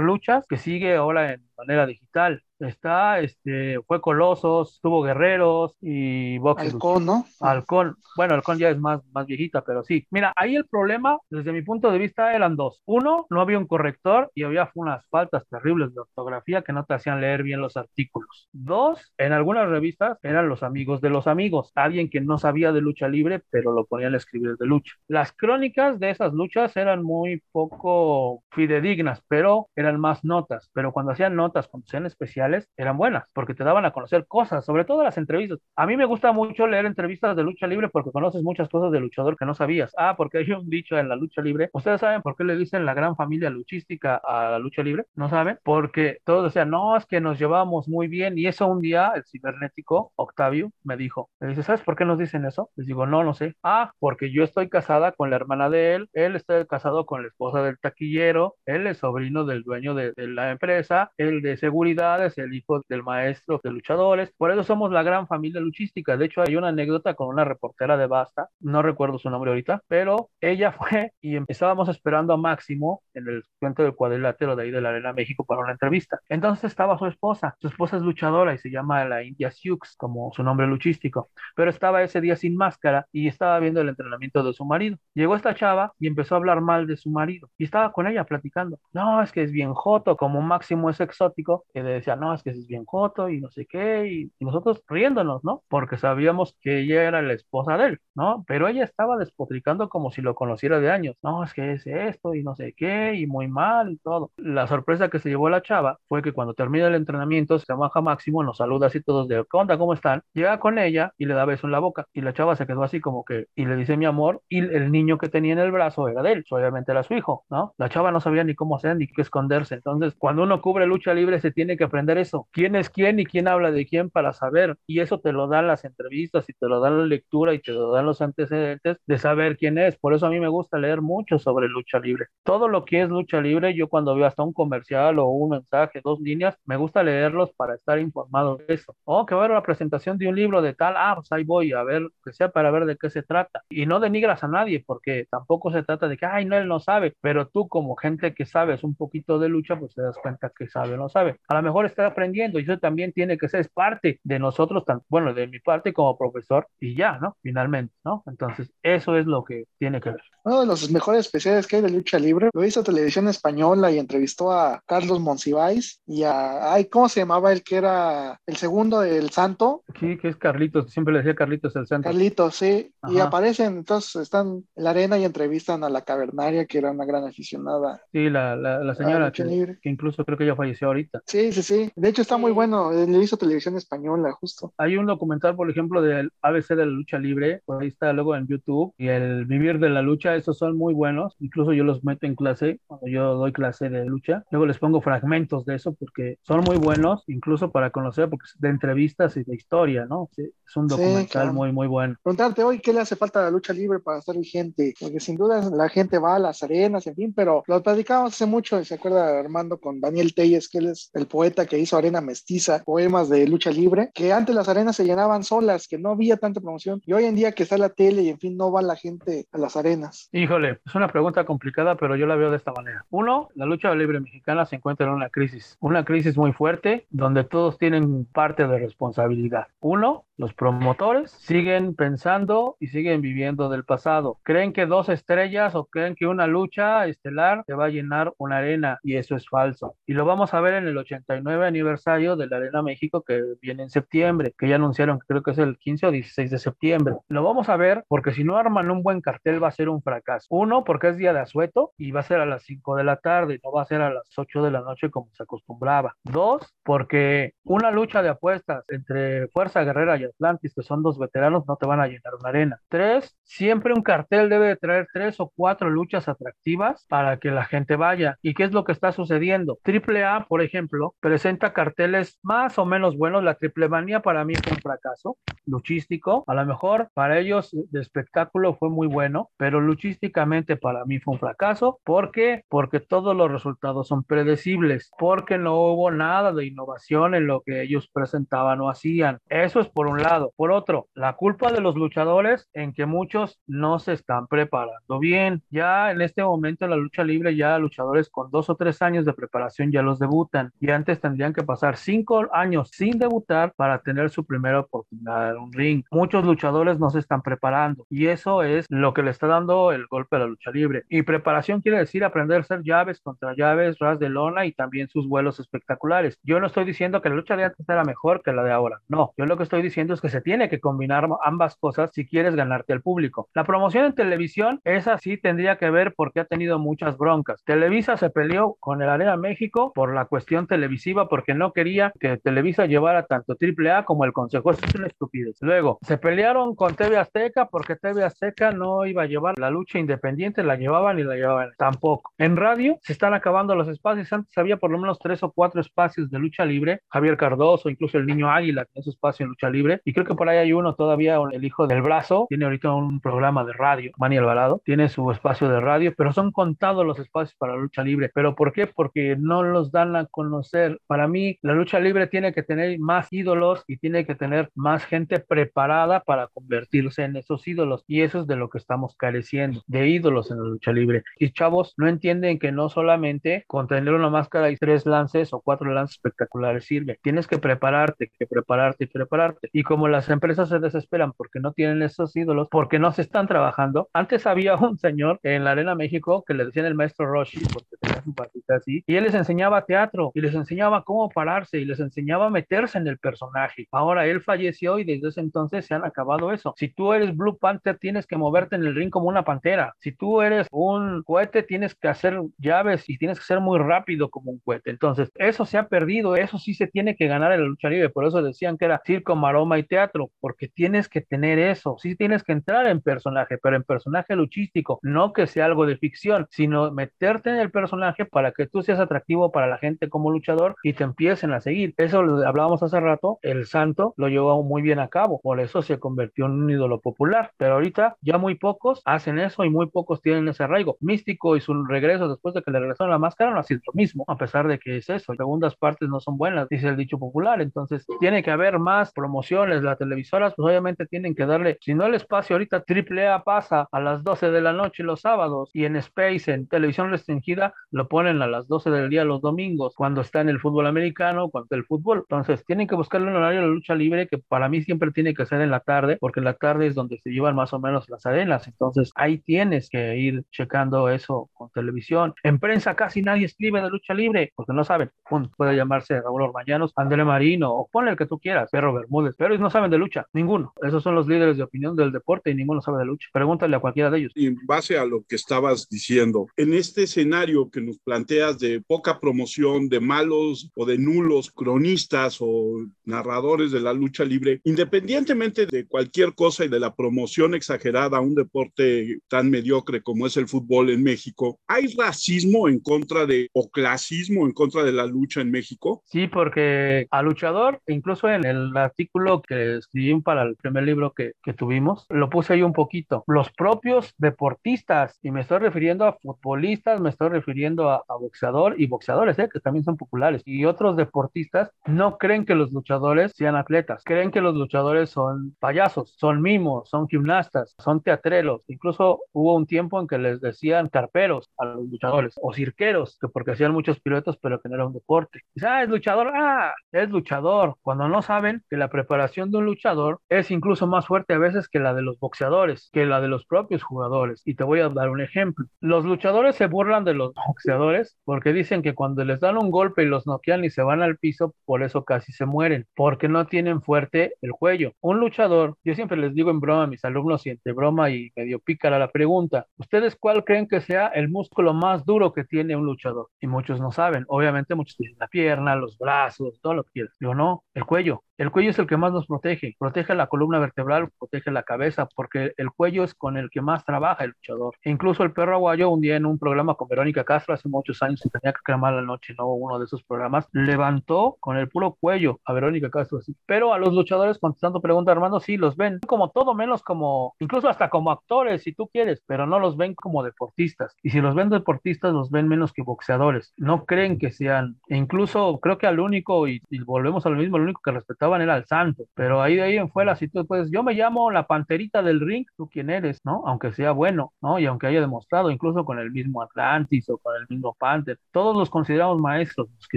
Luchas, que sigue ahora en manera digital está, este, fue Colosos, tuvo Guerreros y Box. Halcón, ¿no? Halcón, bueno, Halcón ya es más, más viejita, pero sí. Mira, ahí el problema, desde mi punto de vista, eran dos. Uno, no había un corrector y había unas faltas terribles de ortografía que no te hacían leer bien los artículos. Dos, en algunas revistas eran los amigos de los amigos, alguien que no sabía de lucha libre, pero lo ponían a escribir de lucha. Las crónicas de esas luchas eran muy poco fidedignas, pero eran más notas. Pero cuando hacían notas, cuando hacían especiales, eran buenas, porque te daban a conocer cosas, sobre todo las entrevistas. A mí me gusta mucho leer entrevistas de lucha libre porque conoces muchas cosas de luchador que no sabías. Ah, porque hay un dicho en la lucha libre. ¿Ustedes saben por qué le dicen la gran familia luchística a la lucha libre? ¿No saben? Porque todos decían, no, es que nos llevábamos muy bien. Y eso un día, el cibernético, Octavio, me dijo, me dice, ¿sabes por qué nos dicen eso? Les digo, no, no sé. Ah, porque yo estoy casada con la hermana de él, él está casado con la esposa del taquillero, él es sobrino del dueño de, de la empresa, el de seguridad es el hijo del maestro de luchadores. Por eso somos la gran familia luchística. De hecho, hay una anécdota con una reportera de Basta, no recuerdo su nombre ahorita, pero ella fue y estábamos esperando a Máximo en el cuento del cuadrilátero de ahí de la Arena México para una entrevista. Entonces estaba su esposa. Su esposa es luchadora y se llama la India Sioux, como su nombre luchístico. Pero estaba ese día sin máscara y estaba viendo el entrenamiento de su marido. Llegó esta chava y empezó a hablar mal de su marido y estaba con ella platicando. No, es que es bien joto, como Máximo es exótico. Y le decía, no, es que es bien joto y no sé qué, y, nosotros riéndonos, ¿no? Porque sabíamos que ella era la esposa de él, ¿no? Pero ella estaba despotricando como si lo conociera de años, no, es que es esto y no sé qué, y muy mal y todo. La sorpresa que se llevó la chava fue que cuando termina el entrenamiento, se baja Máximo, nos saluda así todos de, ¿qué onda? ¿Cómo están? Llega con ella y le da beso en la boca, y la chava se quedó así como que, y le dice mi amor, y el niño que tenía en el brazo era de él, obviamente era su hijo, ¿no? La chava no sabía ni cómo hacer ni qué esconderse, entonces cuando uno cubre lucha libre se tiene que aprender eso, quién es quién y quién habla de quién para saber. Y eso te lo dan las entrevistas y te lo dan la lectura y te lo dan los antecedentes de saber quién es. Por eso a mí me gusta leer mucho sobre lucha libre. Todo lo que es lucha libre, yo cuando veo hasta un comercial o un mensaje, dos líneas, me gusta leerlos para estar informado de eso. Oh, que va a haber la presentación de un libro de tal, ah, pues ahí voy a ver, que sea para ver de qué se trata. Y no denigras a nadie, porque tampoco se trata de que, ay, no, él no sabe, pero tú como gente que sabes un poquito de lucha, pues te das cuenta que sabe o no sabe. A lo mejor está aprendiendo y eso también tiene que ser parte de nosotros, bueno, de mi parte como profesor y ya, ¿no? Finalmente, ¿no? Entonces, eso es lo que tiene que ver. Uno de los mejores especiales que hay de lucha libre lo hizo Televisión Española y entrevistó a Carlos Monsiváis y a, ay, ¿cómo se llamaba el que era el segundo del Santo? Sí, que es Carlitos, siempre le decía Carlitos el Santo. Carlitos, sí, y aparecen, entonces están en la arena y entrevistan a la cavernaria, que era una gran aficionada. Sí, la, la, señora que, que, incluso creo que ya falleció ahorita. Sí, sí, sí. De hecho está muy bueno, le hizo Televisión Española, justo. Hay un documental, por ejemplo, del ABC de la lucha libre, por ahí está luego en YouTube, y el Vivir de la lucha, esos son muy buenos, incluso yo los meto en clase, cuando yo doy clase de lucha, luego les pongo fragmentos de eso porque son muy buenos, incluso para conocer, porque es de entrevistas y de historia, ¿no? es un documental muy, muy bueno. Preguntarte hoy qué le hace falta a la lucha libre para estar vigente, porque sin duda la gente va a las arenas, en fin, pero lo platicábamos hace mucho, se acuerda Armando con Daniel Telles, que él es el poeta que hizo Arena Mestiza, poemas de lucha libre, que antes las arenas se llenaban solas, que no había tanta promoción, y hoy en día que está la tele y en fin, no va la gente a las arenas. Híjole, es una pregunta complicada, pero yo la veo de esta manera. Uno, la lucha libre mexicana se encuentra en una crisis, una crisis muy fuerte donde todos tienen parte de responsabilidad. Uno, los promotores siguen pensando y siguen viviendo del pasado. Creen que dos estrellas o creen que una lucha estelar te va a llenar una arena y eso es falso. Y lo vamos a ver en el 89 aniversario de la Arena México que viene en septiembre, que ya anunciaron que creo que es el 15 o 16 de septiembre. Lo vamos a ver porque si no arman un buen cartel va a ser un fracaso. Uno, porque es día de asueto y va a ser a las 5 de la tarde, no va a ser a las 8 de la noche como se acostumbraba. Dos, porque una lucha de apuestas entre Fuerza Guerrera y Atlantis, que son dos veteranos, no te van a llenar una arena. Tres, siempre un cartel debe de traer tres o cuatro luchas atractivas para que la gente vaya. ¿Y qué es lo que está sucediendo? Triple A, por ejemplo, presenta carteles más o menos buenos. La Triple Manía para mí fue un fracaso luchístico. A lo mejor para ellos de espectáculo fue muy bueno, pero luchísticamente para mí fue un fracaso. ¿Por qué? Porque todos los resultados son predecibles, porque no hubo nada de innovación en lo que ellos presentaban o hacían. Eso es por un lado. Por otro, la culpa de los luchadores en que muchos no se están preparando bien. Ya en este momento en la lucha libre, ya luchadores con dos o tres años de preparación ya los debutan y antes tendrían que pasar cinco años sin debutar para tener su primera oportunidad en un ring. Muchos luchadores no se están preparando y eso es lo que le está dando el golpe a la lucha libre. Y preparación quiere decir aprender a hacer llaves contra llaves, ras de lona y también sus vuelos espectaculares. Yo no estoy diciendo que la lucha de antes era mejor que la de ahora. No, yo lo que estoy diciendo es que se tiene que combinar ambas cosas si quieres ganarte al público. La promoción en televisión, esa sí tendría que ver porque ha tenido muchas broncas. Televisa se peleó con el Arena México por la cuestión televisiva porque no quería que Televisa llevara tanto AAA como el Consejo. Eso es una estupidez. Luego, se pelearon con TV Azteca porque TV Azteca no iba a llevar la lucha independiente, la llevaban y la llevaban tampoco. En radio se están acabando los espacios. Antes había por lo menos tres o cuatro espacios de lucha libre. Javier Cardoso, incluso el niño Águila tiene su espacio en lucha libre. Y creo que por ahí hay uno todavía, el hijo del brazo, tiene ahorita un programa de radio, Manny Alvarado, tiene su espacio de radio, pero son contados los espacios para la lucha libre. ¿Pero por qué? Porque no los dan a conocer. Para mí, la lucha libre tiene que tener más ídolos y tiene que tener más gente preparada para convertirse en esos ídolos. Y eso es de lo que estamos careciendo, de ídolos en la lucha libre. Y chavos, no entienden que no solamente con tener una máscara y tres lances o cuatro lances espectaculares sirve. Tienes que prepararte, que prepararte y prepararte. Y como las empresas se desesperan porque no tienen esos ídolos, porque no se están trabajando. Antes había un señor en la Arena México que le decían el maestro Roshi, porque tenía su patita así, y él les enseñaba teatro y les enseñaba cómo pararse y les enseñaba a meterse en el personaje. Ahora él falleció y desde ese entonces se han acabado eso. Si tú eres Blue Panther, tienes que moverte en el ring como una pantera. Si tú eres un cohete, tienes que hacer llaves y tienes que ser muy rápido como un cohete. Entonces, eso se ha perdido, eso sí se tiene que ganar en la lucha libre. Por eso decían que era circo, maroma y teatro, porque tienes que tener eso. Sí tienes que entrar en personaje, pero en personaje luchístico, no que sea algo de ficción, sino meterte en el personaje para que tú seas atractivo para la gente como luchador y te empiecen a seguir. Eso lo hablábamos hace rato, el santo lo llevó muy bien a cabo, por eso se convirtió en un ídolo popular, pero ahorita ya muy pocos hacen eso y muy pocos tienen ese arraigo. Místico y su regreso después de que le regresaron la máscara no ha sido lo mismo, a pesar de que es eso, segundas partes no son buenas, dice el dicho popular, entonces tiene que haber más promoción televisiones, las televisoras, pues obviamente tienen que darle, si no el espacio ahorita AAA pasa a las 12 de la noche los sábados y en Space, en televisión restringida, lo ponen a las 12 del día los domingos, cuando está en el fútbol americano, cuando el fútbol. Entonces, tienen que buscarle un horario de lucha libre que para mí siempre tiene que ser en la tarde, porque en la tarde es donde se llevan más o menos las arenas. Entonces, ahí tienes que ir checando eso con televisión. En prensa casi nadie escribe de lucha libre, porque no saben. Puede llamarse Raúl Orbañanos, André Marino, o ponle el que tú quieras, Perro Bermúdez, pero ellos no saben de lucha, ninguno. Esos son los líderes de opinión del deporte y ninguno sabe de lucha. Pregúntale a cualquiera de ellos. Y en base a lo que estabas diciendo, en este escenario que nos planteas de poca promoción, de malos o de nulos cronistas o narradores de la lucha libre, independientemente de cualquier cosa y de la promoción exagerada a un deporte tan mediocre como es el fútbol en México, ¿hay racismo en contra de o clasismo en contra de la lucha en México? Sí, porque al luchador, incluso en el artículo que escribí para el primer libro que, que tuvimos, lo puse ahí un poquito. Los propios deportistas, y me estoy refiriendo a futbolistas, me estoy refiriendo a, a boxeador y boxeadores, ¿eh? que también son populares, y otros deportistas, no creen que los luchadores sean atletas, creen que los luchadores son payasos, son mimos, son gimnastas, son teatreros. Incluso hubo un tiempo en que les decían carperos a los luchadores o cirqueros, que porque hacían muchos piruetos, pero que no era un deporte. Dice, ah, es luchador, ah, es luchador. Cuando no saben que la preparación de un luchador es incluso más fuerte a veces que la de los boxeadores, que la de los propios jugadores. Y te voy a dar un ejemplo. Los luchadores se burlan de los boxeadores porque dicen que cuando les dan un golpe y los noquean y se van al piso, por eso casi se mueren, porque no tienen fuerte el cuello. Un luchador, yo siempre les digo en broma a mis alumnos y entre broma y medio pícara la pregunta, ¿ustedes cuál creen que sea el músculo más duro que tiene un luchador? Y muchos no saben. Obviamente muchos dicen la pierna, los brazos, todo lo que quieras. Yo no, el cuello. El cuello es el que más nos protege, protege la columna vertebral, protege la cabeza, porque el cuello es con el que más trabaja el luchador. E incluso el perro aguayo, un día en un programa con Verónica Castro, hace muchos años, y tenía que cremar la noche, no uno de esos programas, levantó con el puro cuello a Verónica Castro. Así. Pero a los luchadores, contestando pregunta, Armando, sí, los ven como todo menos como, incluso hasta como actores, si tú quieres, pero no los ven como deportistas. Y si los ven deportistas, los ven menos que boxeadores. No creen que sean, e incluso creo que al único, y, y volvemos a lo mismo, el único que respetaba era el santo, pero ahí de ahí en fuera, si tú puedes, yo me llamo la panterita del ring, tú quién eres, ¿no? Aunque sea bueno, ¿no? Y aunque haya demostrado, incluso con el mismo Atlantis o con el mismo Panther, todos los consideramos maestros, los que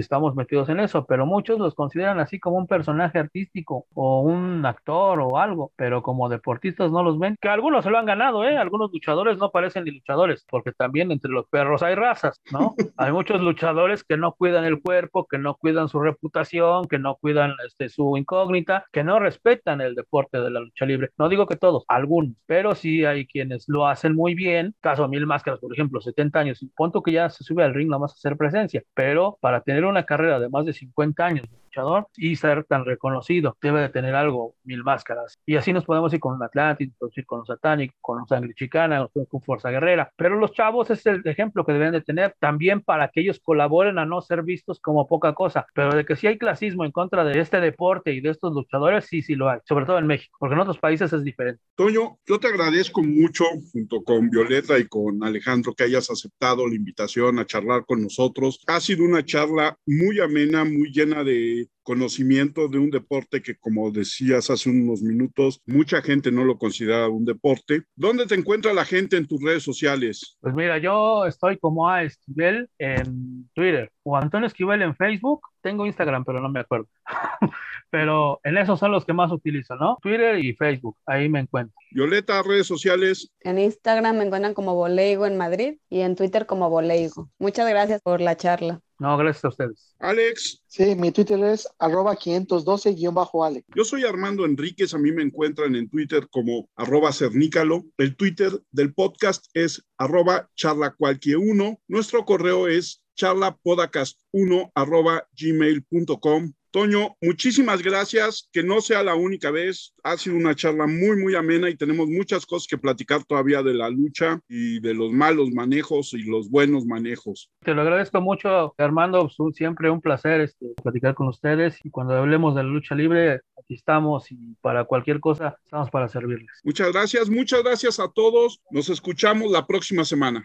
estamos metidos en eso, pero muchos los consideran así como un personaje artístico o un actor o algo, pero como deportistas no los ven, que algunos se lo han ganado, ¿eh? Algunos luchadores no parecen ni luchadores, porque también entre los perros hay razas, ¿no? hay muchos luchadores que no cuidan el cuerpo, que no cuidan su reputación, que no cuidan este, su incógnita, que no respetan el deporte de la lucha libre. No digo que todos, algunos, pero sí hay quienes lo hacen muy bien. Caso Mil Máscaras, por ejemplo, 70 años, punto que ya se sube al ring nomás a hacer presencia, pero para tener una carrera de más de 50 años y ser tan reconocido. Debe de tener algo, mil máscaras. Y así nos podemos ir con Atlantis, podemos ir con un Satanic, con un Sangre Chicana, con Fuerza Guerrera. Pero los chavos es el ejemplo que deben de tener también para que ellos colaboren a no ser vistos como poca cosa. Pero de que si hay clasismo en contra de este deporte y de estos luchadores, sí, sí lo hay. Sobre todo en México, porque en otros países es diferente. Toño, yo te agradezco mucho, junto con Violeta y con Alejandro, que hayas aceptado la invitación a charlar con nosotros. Ha sido una charla muy amena, muy llena de conocimiento de un deporte que, como decías hace unos minutos, mucha gente no lo considera un deporte. ¿Dónde te encuentra la gente en tus redes sociales? Pues mira, yo estoy como a Esquivel en Twitter o Antonio Esquivel en Facebook. Tengo Instagram, pero no me acuerdo. pero en esos son los que más utilizo, ¿no? Twitter y Facebook, ahí me encuentro. Violeta, redes sociales. En Instagram me encuentran como Boleigo en Madrid y en Twitter como Boleigo. Muchas gracias por la charla. No, gracias a ustedes. Alex. Sí, mi Twitter es arroba 512-Ale. Yo soy Armando Enríquez, a mí me encuentran en Twitter como arroba cernícalo. El Twitter del podcast es arroba charla cualquier uno. Nuestro correo es charlapodcast1 arroba gmail.com. Toño, muchísimas gracias. Que no sea la única vez. Ha sido una charla muy, muy amena y tenemos muchas cosas que platicar todavía de la lucha y de los malos manejos y los buenos manejos. Te lo agradezco mucho, Armando. Siempre un placer este, platicar con ustedes y cuando hablemos de la lucha libre, aquí estamos y para cualquier cosa estamos para servirles. Muchas gracias, muchas gracias a todos. Nos escuchamos la próxima semana.